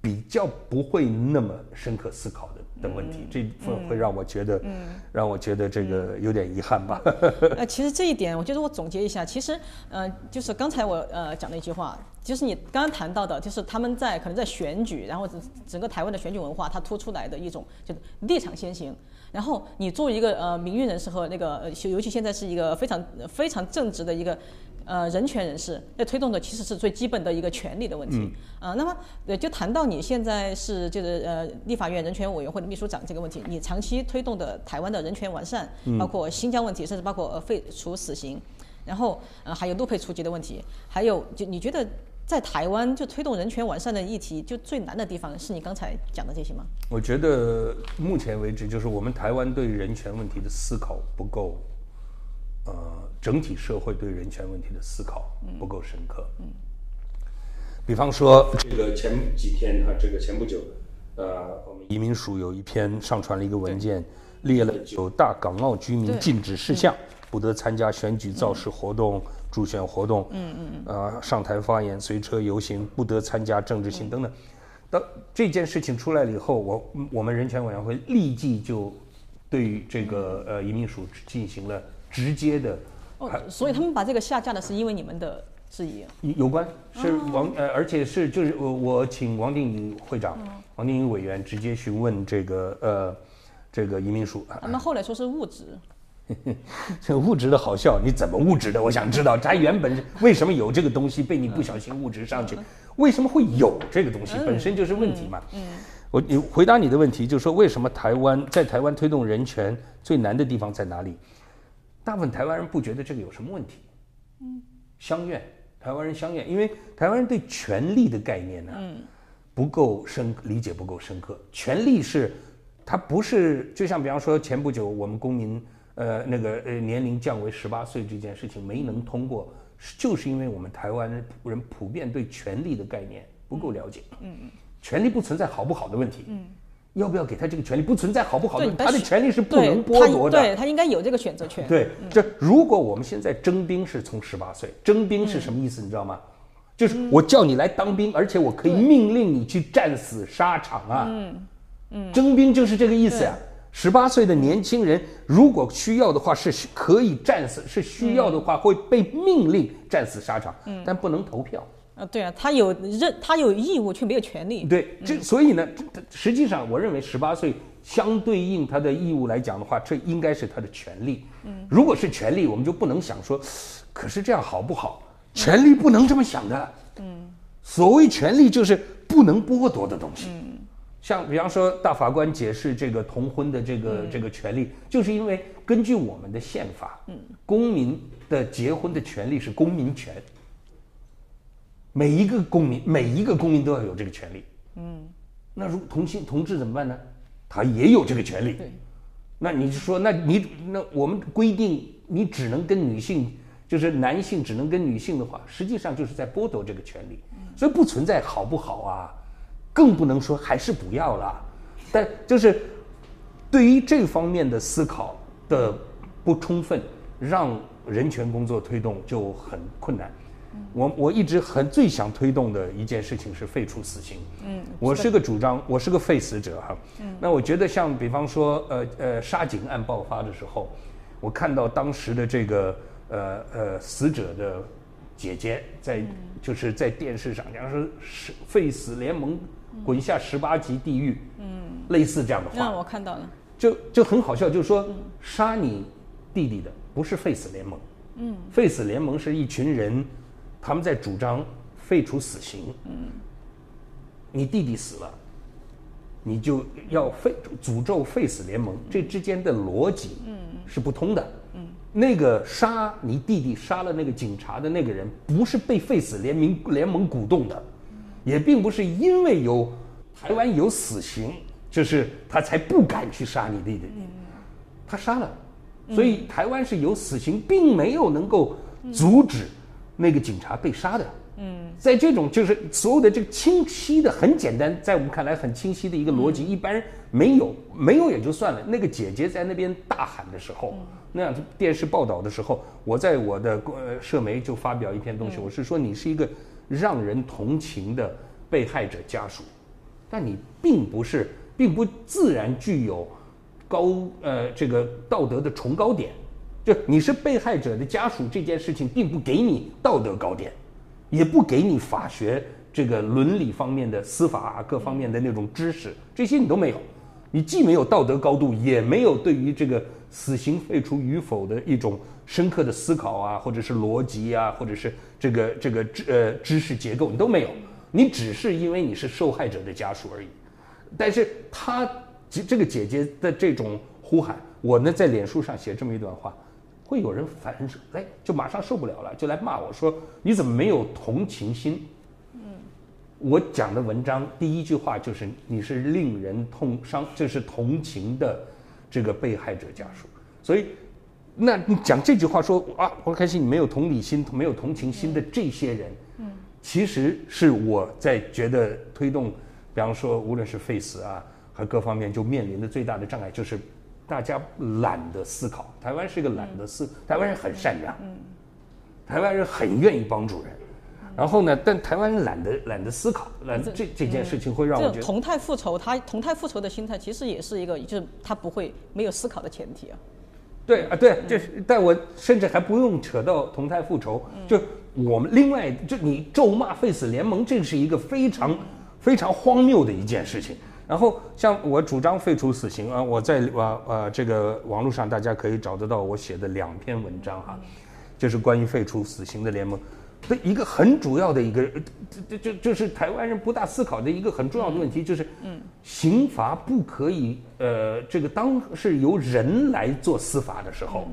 比较不会那么深刻思考的。的问题，这部分会让我觉得，嗯让我觉得这个有点遗憾吧。<laughs> 呃，其实这一点，我觉得我总结一下，其实，呃，就是刚才我呃讲的一句话，就是你刚刚谈到的，就是他们在可能在选举，然后整个台湾的选举文化，它突出来的一种就是立场先行。然后你作为一个呃名誉人士和那个呃，尤其现在是一个非常非常正直的一个。呃，人权人士在推动的其实是最基本的一个权利的问题啊。那么，呃，就谈到你现在是就是呃立法院人权委员会的秘书长这个问题，你长期推动的台湾的人权完善，包括新疆问题，甚至包括呃废除死刑，然后呃还有陆配处决的问题，还有就你觉得在台湾就推动人权完善的议题，就最难的地方是你刚才讲的这些吗？我觉得目前为止，就是我们台湾对人权问题的思考不够。呃，整体社会对人权问题的思考不够深刻。嗯，比方说，这个前几天哈，这个前不久，呃，我们移民署有一篇上传了一个文件，列了九大港澳居民禁止事项，不得参加选举造势活动、助选活动，嗯嗯呃，上台发言、随车游行，不得参加政治性等等。当这件事情出来了以后，我我们人权委员会立即就对于这个呃移民署进行了。直接的哦，所以他们把这个下架的是因为你们的质疑。有有关是王呃，而且是就是我我请王定宇会长、王定宇委员直接询问这个呃这个移民署，他们后来说是误植，<laughs> 这物质的好笑，你怎么物质的？我想知道，它原本为什么有这个东西被你不小心物质上去？为什么会有这个东西？本身就是问题嘛。嗯，我你回答你的问题，就是说为什么台湾在台湾推动人权最难的地方在哪里？大部分台湾人不觉得这个有什么问题。嗯，相怨，台湾人相怨，因为台湾人对权力的概念呢，嗯不够深，理解不够深刻。权力是，它不是，就像比方说前不久我们公民。呃，那个呃，年龄降为十八岁这件事情没能通过，就是因为我们台湾人普遍对权力的概念不够了解。嗯嗯，权力不存在好不好的问题。嗯，要不要给他这个权利？不存在好不好的，他的权利是不能剥夺的。对他应该有这个选择权。对，这如果我们现在征兵是从十八岁，征兵是什么意思？你知道吗？就是我叫你来当兵，而且我可以命令你去战死沙场啊。嗯嗯，征兵就是这个意思呀。十八岁的年轻人，如果需要的话，是可以战死；是需要的话，会被命令战死沙场，但不能投票。啊，对啊，他有任，他有义务，却没有权利。对，这所以呢，实际上，我认为十八岁相对应他的义务来讲的话，这应该是他的权利。嗯，如果是权利，我们就不能想说，可是这样好不好？权利不能这么想的。嗯，所谓权利，就是不能剥夺的东西。嗯。像比方说，大法官解释这个同婚的这个这个权利，就是因为根据我们的宪法，嗯公民的结婚的权利是公民权，每一个公民每一个公民都要有这个权利。嗯，那如同性同志怎么办呢？他也有这个权利。那你就说，那你那我们规定你只能跟女性，就是男性只能跟女性的话，实际上就是在剥夺这个权利。所以不存在好不好啊？更不能说还是不要了，但就是对于这方面的思考的不充分，让人权工作推动就很困难。我我一直很最想推动的一件事情是废除死刑。嗯，我是个主张，我是个废死者哈。嗯，那我觉得像比方说呃呃杀警案爆发的时候，我看到当时的这个呃呃死者的姐姐在就是在电视上讲说是废死联盟。滚下十八级地狱，嗯，类似这样的话，我看到了，就就很好笑，就是说杀你弟弟的不是废死联盟，嗯，废死联盟是一群人，他们在主张废除死刑，嗯，你弟弟死了，你就要废诅咒废死联盟，这之间的逻辑，是不通的，嗯，那个杀你弟弟杀了那个警察的那个人，不是被废死联盟联盟鼓动的。也并不是因为有台湾有死刑，就是他才不敢去杀你弟弟。他杀了，所以台湾是有死刑，并没有能够阻止那个警察被杀的。嗯，在这种就是所有的这个清晰的、很简单，在我们看来很清晰的一个逻辑，一般人没有没有也就算了。那个姐姐在那边大喊的时候，那样电视报道的时候，我在我的呃社媒就发表一篇东西，我是说你是一个。让人同情的被害者家属，但你并不是，并不自然具有高呃这个道德的崇高点，就你是被害者的家属这件事情，并不给你道德高点，也不给你法学这个伦理方面的司法各方面的那种知识，这些你都没有，你既没有道德高度，也没有对于这个死刑废除与否的一种。深刻的思考啊，或者是逻辑啊，或者是这个这个知呃知识结构，你都没有，你只是因为你是受害者的家属而已。但是他这个姐姐的这种呼喊，我呢在脸书上写这么一段话，会有人反手，哎，就马上受不了了，就来骂我说你怎么没有同情心？嗯，我讲的文章第一句话就是你是令人痛伤，这是同情的这个被害者家属，所以。那你讲这句话说啊，王开心，你没有同理心、没有同情心的这些人，嗯，其实是我在觉得推动，比方说无论是废死啊和各方面，就面临的最大的障碍就是大家懒得思考。台湾是一个懒得思，台湾人很善良，嗯，台湾人很愿意帮助人，然后呢，但台湾人懒得懒得思考，懒这这件事情会让我觉得同态复仇，他同态复仇的心态其实也是一个，就是他不会没有思考的前提啊。对啊，对，就是，但我甚至还不用扯到同态复仇，就我们另外就你咒骂废死联盟，这是一个非常非常荒谬的一件事情。然后像我主张废除死刑啊，我在网呃这个网络上大家可以找得到我写的两篇文章哈，就是关于废除死刑的联盟的一个很主要的一个，这这这就是台湾人不大思考的一个很重要的问题，就是刑罚不可以呃这个当是由人来做司法的时候，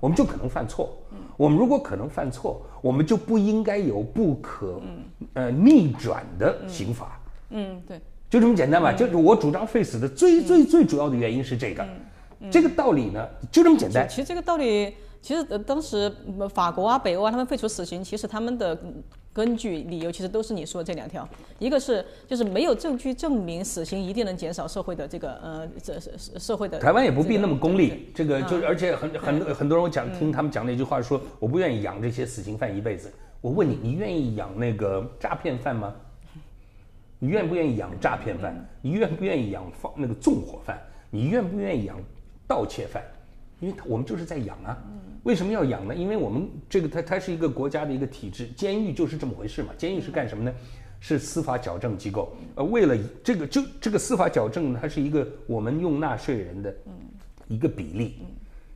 我们就可能犯错。我们如果可能犯错，我们就不应该有不可呃逆转的刑罚。嗯，对，就这么简单吧，就是我主张废死的最最最主要的原因是这个，这个道理呢就这么简单。其实这个道理，其实呃当时呃法国啊、北欧啊，他们废除死刑，其实他们的嗯根据理由其实都是你说的这两条，一个是就是没有证据证明死刑一定能减少社会的这个呃这社社会的。台湾也不必那么功利，这嗯个就是，而且很很很多人我讲听他们讲那句话说，我不愿意养这些死刑犯一辈子。我问你，你愿意养那个诈骗犯吗？你愿不愿意养诈骗犯？你愿不愿意养放那个纵火犯？你愿不愿意养盗窃犯？因为我们就是在养啊。为什么要养呢？因为我们这个它它是一个国家的一个体制，监狱就是这么回事嘛。监狱是干什么呢？是司法矫正机构。呃，为了这个就这个司法矫正呢，它是一个我们用纳税人的一个比例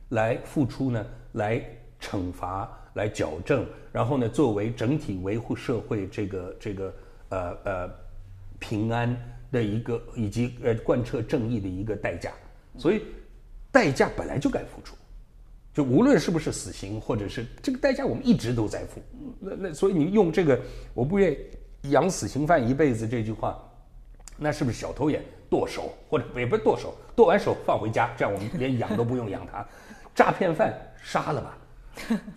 来付出呢，来惩罚、来矫正，然后呢，作为整体维护社会这个这个呃呃平安的一个以及呃贯彻正义的一个代价。所以代价本来就该付出。就无论是不是死刑，或者是这个代价，我们一直都在付。那那所以你用这个“我不愿意养死刑犯一辈子”这句话，那是不是小偷也剁手，或者也不是剁手，剁完手放回家，这样我们连养都不用养他？<laughs> 诈骗犯杀了吧，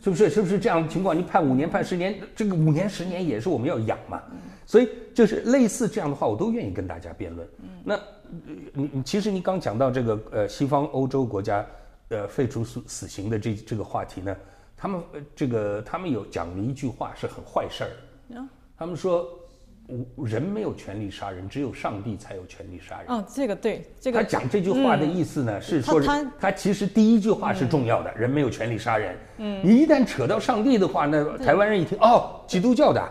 是不是？是不是这样的情况？你判五年、判十年，这个五年、十年也是我们要养嘛？所以就是类似这样的话，我都愿意跟大家辩论。那呃你你其实你刚讲到这个呃西方欧洲国家。呃，废除死死刑的这这个话题呢，他们呃这个他们有讲了一句话是很坏事儿的，他们说，无人没有权利杀人，只有上帝才有权利杀人。哦，这个对，这个他讲这句话的意思呢，是说他他他其实第一句话是重要的，人没有权利杀人。嗯，你一旦扯到上帝的话，那台湾人一听，哦，基督教的。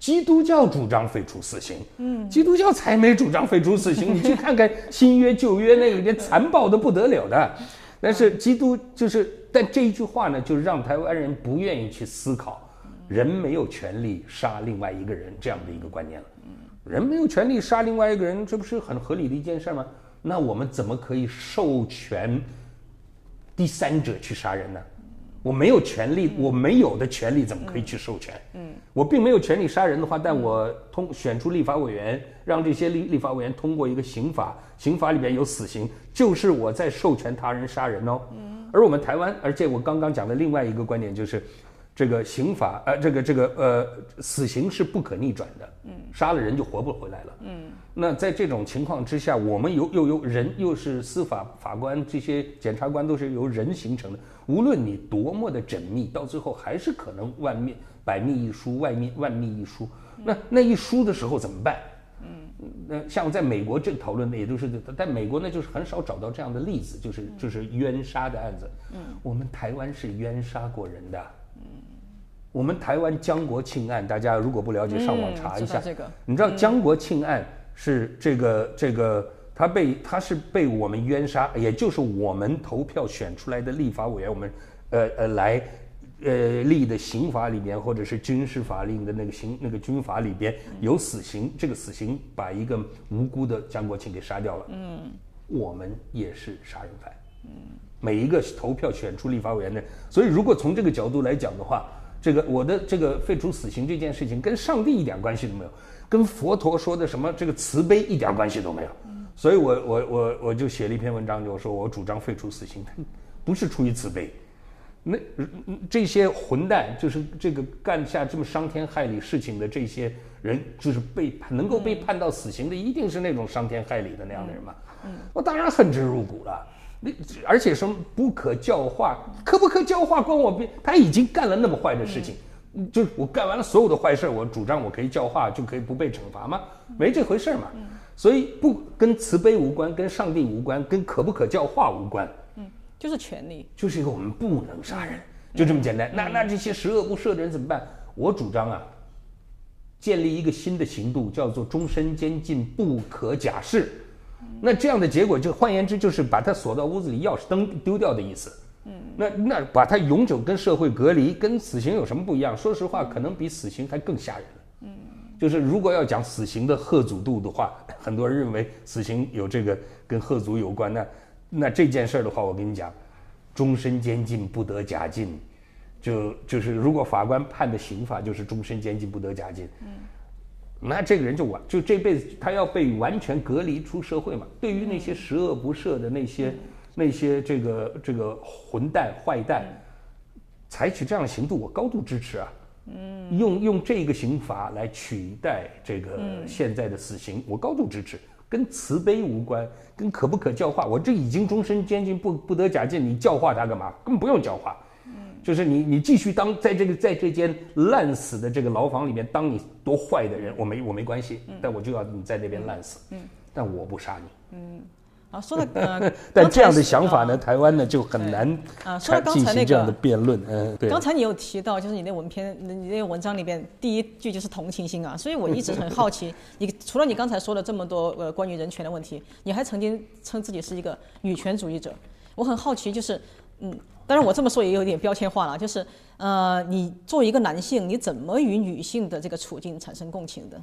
基督教主张废除死刑，嗯，基督教才没主张废除死刑。你去 <laughs> 看看新约旧约那个，连残暴的不得了的。但是基督就是，但这一句话呢，就是让台湾人不愿意去思考，人没有权利杀另外一个人这样的一个观念了。人没有权利杀另外一个人，这不是很合理的一件事吗？那我们怎么可以授权第三者去杀人呢？我没有权利，我没有的权利怎么可以去授权？嗯，我并没有权利杀人的话，但我通选出立法委员，让这些立立法委员通过一个刑法，刑法里边有死刑，就是我在授权他人杀人哦。嗯，而我们台湾，而且我刚刚讲的另外一个观点就是，这个刑法呃，这个这个呃，死刑是不可逆转的，嗯，杀了人就活不回来了，嗯。那在这种情况之下，我们由又由人又是司法法官这些检察官都是由人形成的，无论你多么的缜密，到最后还是可能万密百密一疏，万密万密一疏。那那一疏的时候怎么办？嗯，那像在美国这个讨论的也都是，在美国呢就是很少找到这样的例子，就是就是冤杀的案子。嗯，我们台湾是冤杀过人的。嗯我们台湾江国庆案，大家如果不了解，上网查一下。嗯这个你知道江国庆案是这个这个，他被他是被我们冤杀，也就是我们投票选出来的立法委员，我们呃呃来呃立的刑法里面，或者是军事法令的那个刑那个军法里边有死刑，这个死刑把一个无辜的江国庆给杀掉了。嗯，我们也是杀人犯。嗯每一个投票选出立法委员的，所以如果从这个角度来讲的话，这个我的这个废除死刑这件事情跟上帝一点关系都没有，跟佛陀说的什么这个慈悲一点关系都没有。所以我我我我就写了一篇文章，就说我主张废除死刑，<laughs> 不是出于慈悲。那这些混蛋，就是这个干下这么伤天害理事情的这些人，就是被判能够被判到死刑的，一定是那种伤天害理的那样的人嘛。我当然恨之入骨了。那而且什么不可教化，可不可教化关我屁？他已经干了那么坏的事情，就是我干完了所有的坏事，我主张我可以教化，就可以不被惩罚吗？没这回事嘛。所以不跟慈悲无关，跟上帝无关，跟可不可教化无关。嗯就是权利，就是一个我们不能杀人，就这么简单。那那这些十恶不赦的人怎么办？我主张啊，建立一个新的刑度，叫做终身监禁不可假释。那这样的结果，就换言之，就是把他锁到屋子里，钥匙灯丢掉的意思。嗯，那那把他永久跟社会隔离，跟死刑有什么不一样？说实话，可能比死刑还更吓人。嗯，就是如果要讲死刑的贺祖度的话，很多人认为死刑有这个跟贺祖有关。那那这件事儿的话，我跟你讲，终身监禁不得假进，就就是如果法官判的刑罚就是终身监禁不得假进。嗯。那这个人就完，就这辈子他要被完全隔离出社会嘛？对于那些十恶不赦的那些那些这个这个混蛋坏蛋，采取这样的行动，我高度支持啊。嗯，用用这个刑罚来取代这个现在的死刑，我高度支持。跟慈悲无关，跟可不可教化。我这已经终身监禁不不得假进，你教化他干嘛？根本不用教化。就是你，你继续当在这个在这间烂死的这个牢房里面当你多坏的人，我没我没关系，但我就要你在那边烂死。嗯，但我不杀你。嗯，好，说到 <laughs> 但这样的想法呢，台湾呢就很难啊。说到刚才那个这样的辩论，嗯，对。刚才你有提到，就是你那文篇，你那个文章里边第一句就是同情心啊，所以我一直很好奇，你除了你刚才说了这么多呃关于人权的问题，你还曾经称自己是一个女权主义者，我很好奇，就是嗯。当然，我这么说也有点标签化了，就是，呃，你作为一个男性，你怎么与女性的这个处境产生共情的？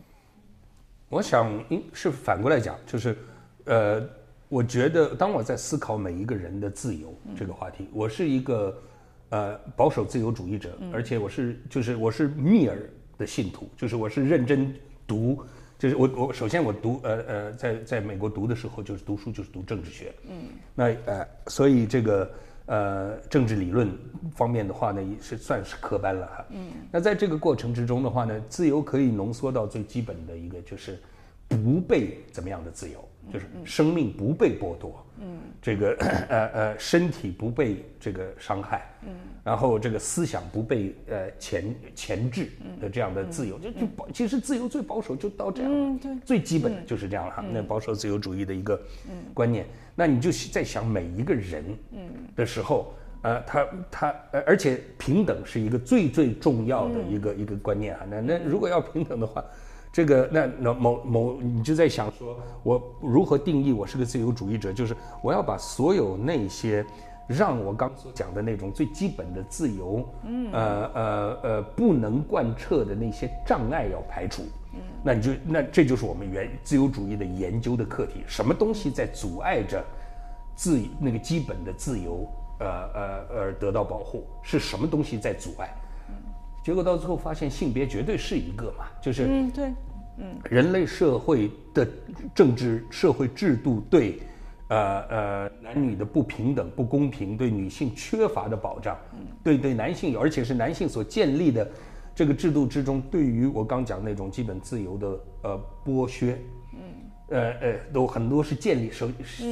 我想，嗯是反过来讲，就是，呃，我觉得当我在思考每一个人的自由这个话题，我是一个，呃，保守自由主义者，而且我是，就是我是密尔的信徒，就是我是认真读，就是我我首先我读，呃呃，在在美国读的时候，就是读书就是读政治学，嗯，那呃，所以这个。呃，政治理论方面的话呢，也是算是科班了哈。嗯。那在这个过程之中的话呢，自由可以浓缩到最基本的一个，就是不被怎么样的自由，就是生命不被剥夺。嗯。这个呃呃，身体不被这个伤害。嗯。然后这个思想不被呃钳钳制的这样的自由，就就保其实自由最保守就到这样。嗯，对。最基本的就是这样了哈。那保守自由主义的一个观念。那你就在想每一个人的时候，呃，他他，而且平等是一个最最重要的一个一个观念啊。那那如果要平等的话，这个那那某某你就在想说，我如何定义我是个自由主义者？就是我要把所有那些让我刚所讲的那种最基本的自由，呃呃呃，不能贯彻的那些障碍要排除。那你就那这就是我们原自由主义的研究的课题，什么东西在阻碍着自那个基本的自由，呃呃而得到保护？是什么东西在阻碍？结果到最后发现性别绝对是一个嘛，就是嗯对，嗯人类社会的政治社会制度对呃呃男女的不平等不公平，对女性缺乏的保障，对对男性有，而且是男性所建立的。这个制度之中，对于我刚讲那种基本自由的呃剥削，嗯，呃呃，都很多是建立首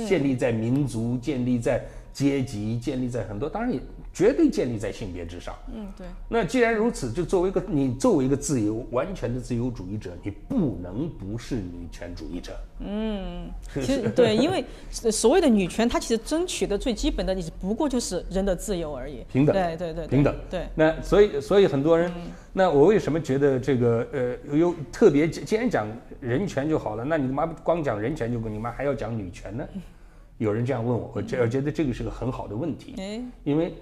建立在民族，建立在阶级，建立在很多，当然也。绝对建立在性别之上。嗯，对。那既然如此，就作为一个你作为一个自由完全的自由主义者，你不能不是女权主义者。嗯，<laughs> 其实对，因为 <laughs> 所谓的女权，它其实争取的最基本的，你不过就是人的自由而已。平等。对对对。平等。对。那所以所以很多人，那我为什么觉得这个呃有特别既然讲人权就好了，那你妈光讲人权就够，你妈还要讲女权呢？有人这样问我，我觉我觉得这个是个很好的问题。哎，因为。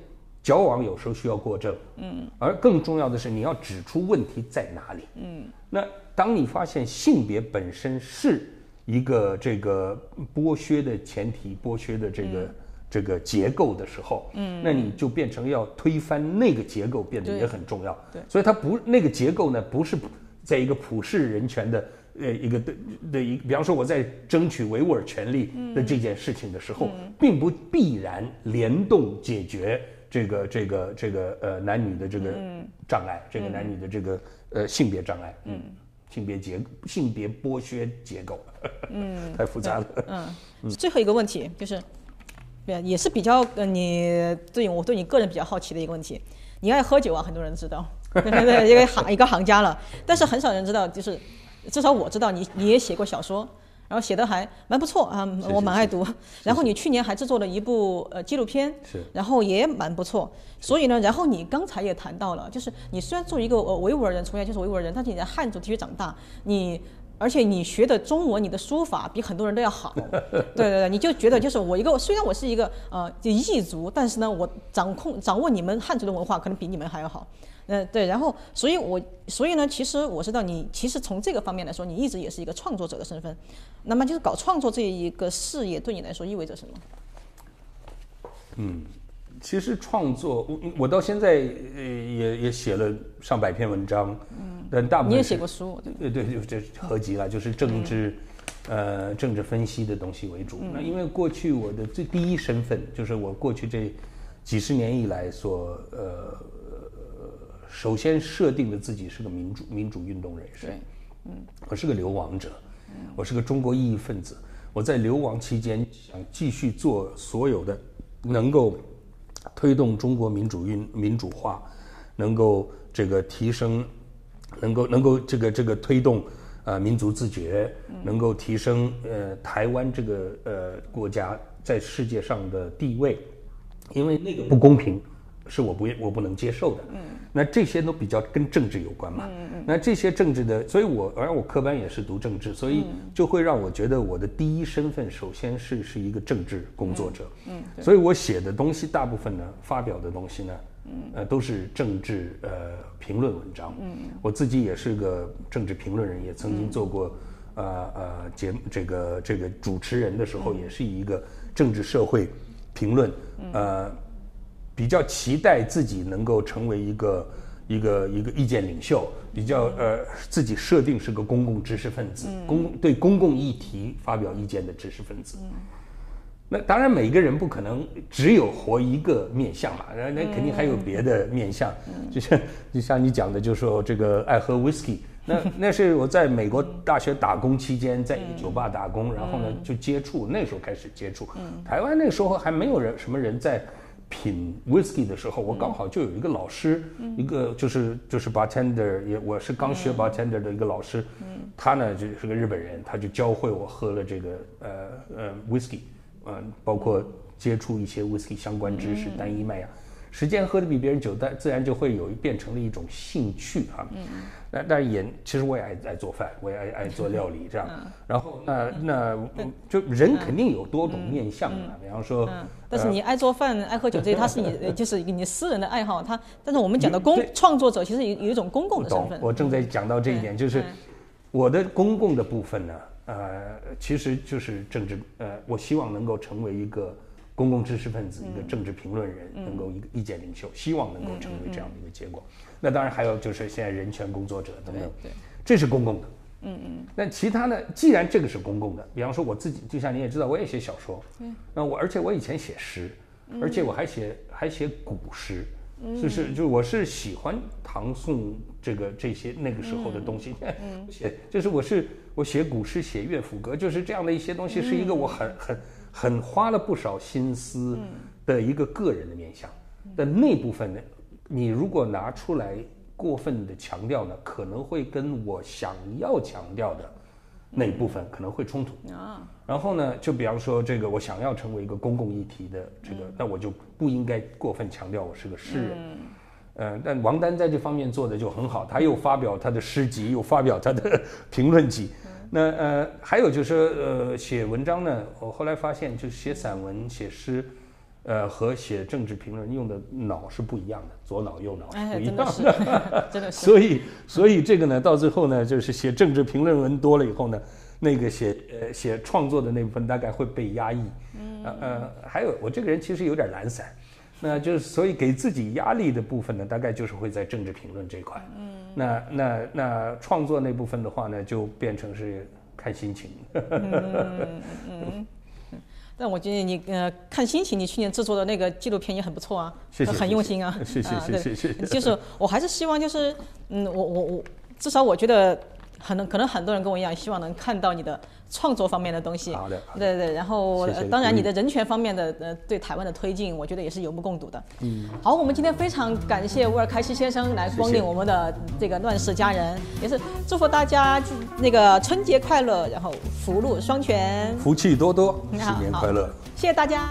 交往有时候需要过正，嗯，而更重要的是你要指出问题在哪里，嗯，那当你发现性别本身是一个这个剥削的前提、剥削的这个这个结构的时候，嗯，那你就变成要推翻那个结构，变得也很重要，对，所以它不那个结构呢，不是在一个普世人权的呃一个的的一，比方说我在争取维吾尔权利的这件事情的时候，并不必然联动解决。这个这个这个呃男女的这个障碍，这个男女的这个呃性别障碍，嗯，性别结性别剥削结构，嗯，<laughs> 太复杂了，嗯，最后一个问题就是，对，也是比较呃你对我对你个人比较好奇的一个问题，你爱喝酒啊，很多人知道，对 <laughs> 对，一个行一个行家了，但是很少人知道，就是至少我知道你你也写过小说，然后写的还蛮不错啊，我蛮爱读。<laughs> 然后你去年还制作了一部呃纪录片，是然后也蛮不错。所以呢，然后你刚才也谈到了，就是你虽然作为一个呃维吾尔人，从小就是维吾尔人，但是你在汉族地区长大，你。而且你学的中文，你的书法比很多人都要好，<laughs> 对对对，你就觉得就是我一个，虽然我是一个呃异族，但是呢，我掌控掌握你们汉族的文化，可能比你们还要好。嗯，对，然后，所以我，所以呢，其实我知道你，其实从这个方面来说，你一直也是一个创作者的身份。那么，就是搞创作这一个事业，对你来说意味着什么？嗯，其实创作，我我到现在呃也也写了上百篇文章，嗯，但大部分你也写过书，对对对，就这合集了，就是政治，呃，政治分析的东西为主。那因为过去我的最第一身份，就是我过去这几十年以来所呃，首先设定的自己是个民主民主运动人士，对，嗯。我是个流亡者，我是个中国异议分子。我在流亡期间想继续做所有的能够推动中国民主运民主化，能够这个提升，能够能够这个这个推动呃民族自觉，能够提升呃台湾这个呃国家在世界上的地位，因为那个不公平是我不我不能接受的。嗯，那这些都比较跟政治有关嘛。嗯嗯。那这些政治的，所以我而我科班也是读政治，所以就会让我觉得我的第一身份首先是是一个政治工作者。嗯。所以我写的东西大部分呢，发表的东西呢，嗯，呃，都是政治呃评论文章。嗯我自己也是个政治评论人，也曾经做过。呃呃，节目这个这个主持人的时候，也是一个政治社会评论，呃，比较期待自己能够成为一个一个一个意见领袖，比较呃自己设定是个公共知识分子，公对公共议题发表意见的知识分子。那当然，每个人不可能只有活一个面相嘛，那那肯定还有别的面相。就像就像你讲的，就说这个爱喝 whisky，那 <laughs> 那是我在美国大学打工期间，在酒吧打工，然后呢就接触，那时候开始接触。台湾那时候还没有人什么人在品 whisky 的时候，我刚好就有一个老师，一个就是就是 bartender，也我是刚学 bartender 的一个老师，他呢就是个日本人，他就教会我喝了这个呃呃 whisky。嗯，包括接触一些 whisky 相关知识，单一麦芽，时间喝的比别人久，但自然就会有变成了一种兴趣哈。嗯嗯。那但也其实我也爱爱做饭，我也爱爱做料理这样。然后那那就人肯定有多种面相啊，比方说。嗯。但是你爱做饭、爱喝酒这些，他是你就是你私人的爱好。他但是我们讲的公创作者，其实有有一种公共的身份。我正在讲到这一点，就是我的公共的部分呢。呃，其实就是政治，呃，我希望能够成为一个公共知识分子，一个政治评论人，能够一个意见领袖，希望能够成为这样的一个结果。那当然还有就是现在人权工作者等等，对，这是公共的。嗯嗯。那其他呢？既然这个是公共的，比方说我自己，就像你也知道，我也写小说。嗯。那我而且我以前写诗，而且我还写还写古诗。就是就我是喜欢唐宋这个这些那个时候的东西，嗯 <laughs> 写就是我是我写古诗写乐府歌，就是这样的一些东西，是一个我很很很花了不少心思的一个个人的面相。但那部分呢，你如果拿出来过分的强调呢，可能会跟我想要强调的。那一部分可能会冲突啊，然后呢，就比方说这个，我想要成为一个公共议题的这个，那我就不应该过分强调我是个诗人，嗯，但王丹在这方面做的就很好，他又发表他的诗集，又发表他的评论集，那呃，还有就是呃，写文章呢，我后来发现，就是写散文、写诗。呃，和写政治评论用的脑是不一样的，左脑右脑是不一样的，<laughs> 真的是。所以，所以这个呢，到最后呢，就是写政治评论文多了以后呢，那个写呃写创作的那部分大概会被压抑。嗯。呃，还有我这个人其实有点懒散，那就是所以给自己压力的部分呢，大概就是会在政治评论这块。嗯。那那那创作那部分的话呢，就变成是看心情。嗯嗯。但我觉得你呃看心情，你去年制作的那个纪录片也很不错啊，很用心啊。谢谢谢谢谢谢。就是我还是希望就是嗯我我我至少我觉得很可能很多人跟我一样，希望能看到你的创作方面的东西。好的好的对对，然后当然你的人权方面的呃对台湾的推进，我觉得也是有目共睹的。嗯，好，我们今天非常感谢乌尔开西先生来光临我们的这个乱世佳人，也是祝福大家那个春节快乐，然后福禄双全。福气多多，新年快乐。谢谢大家。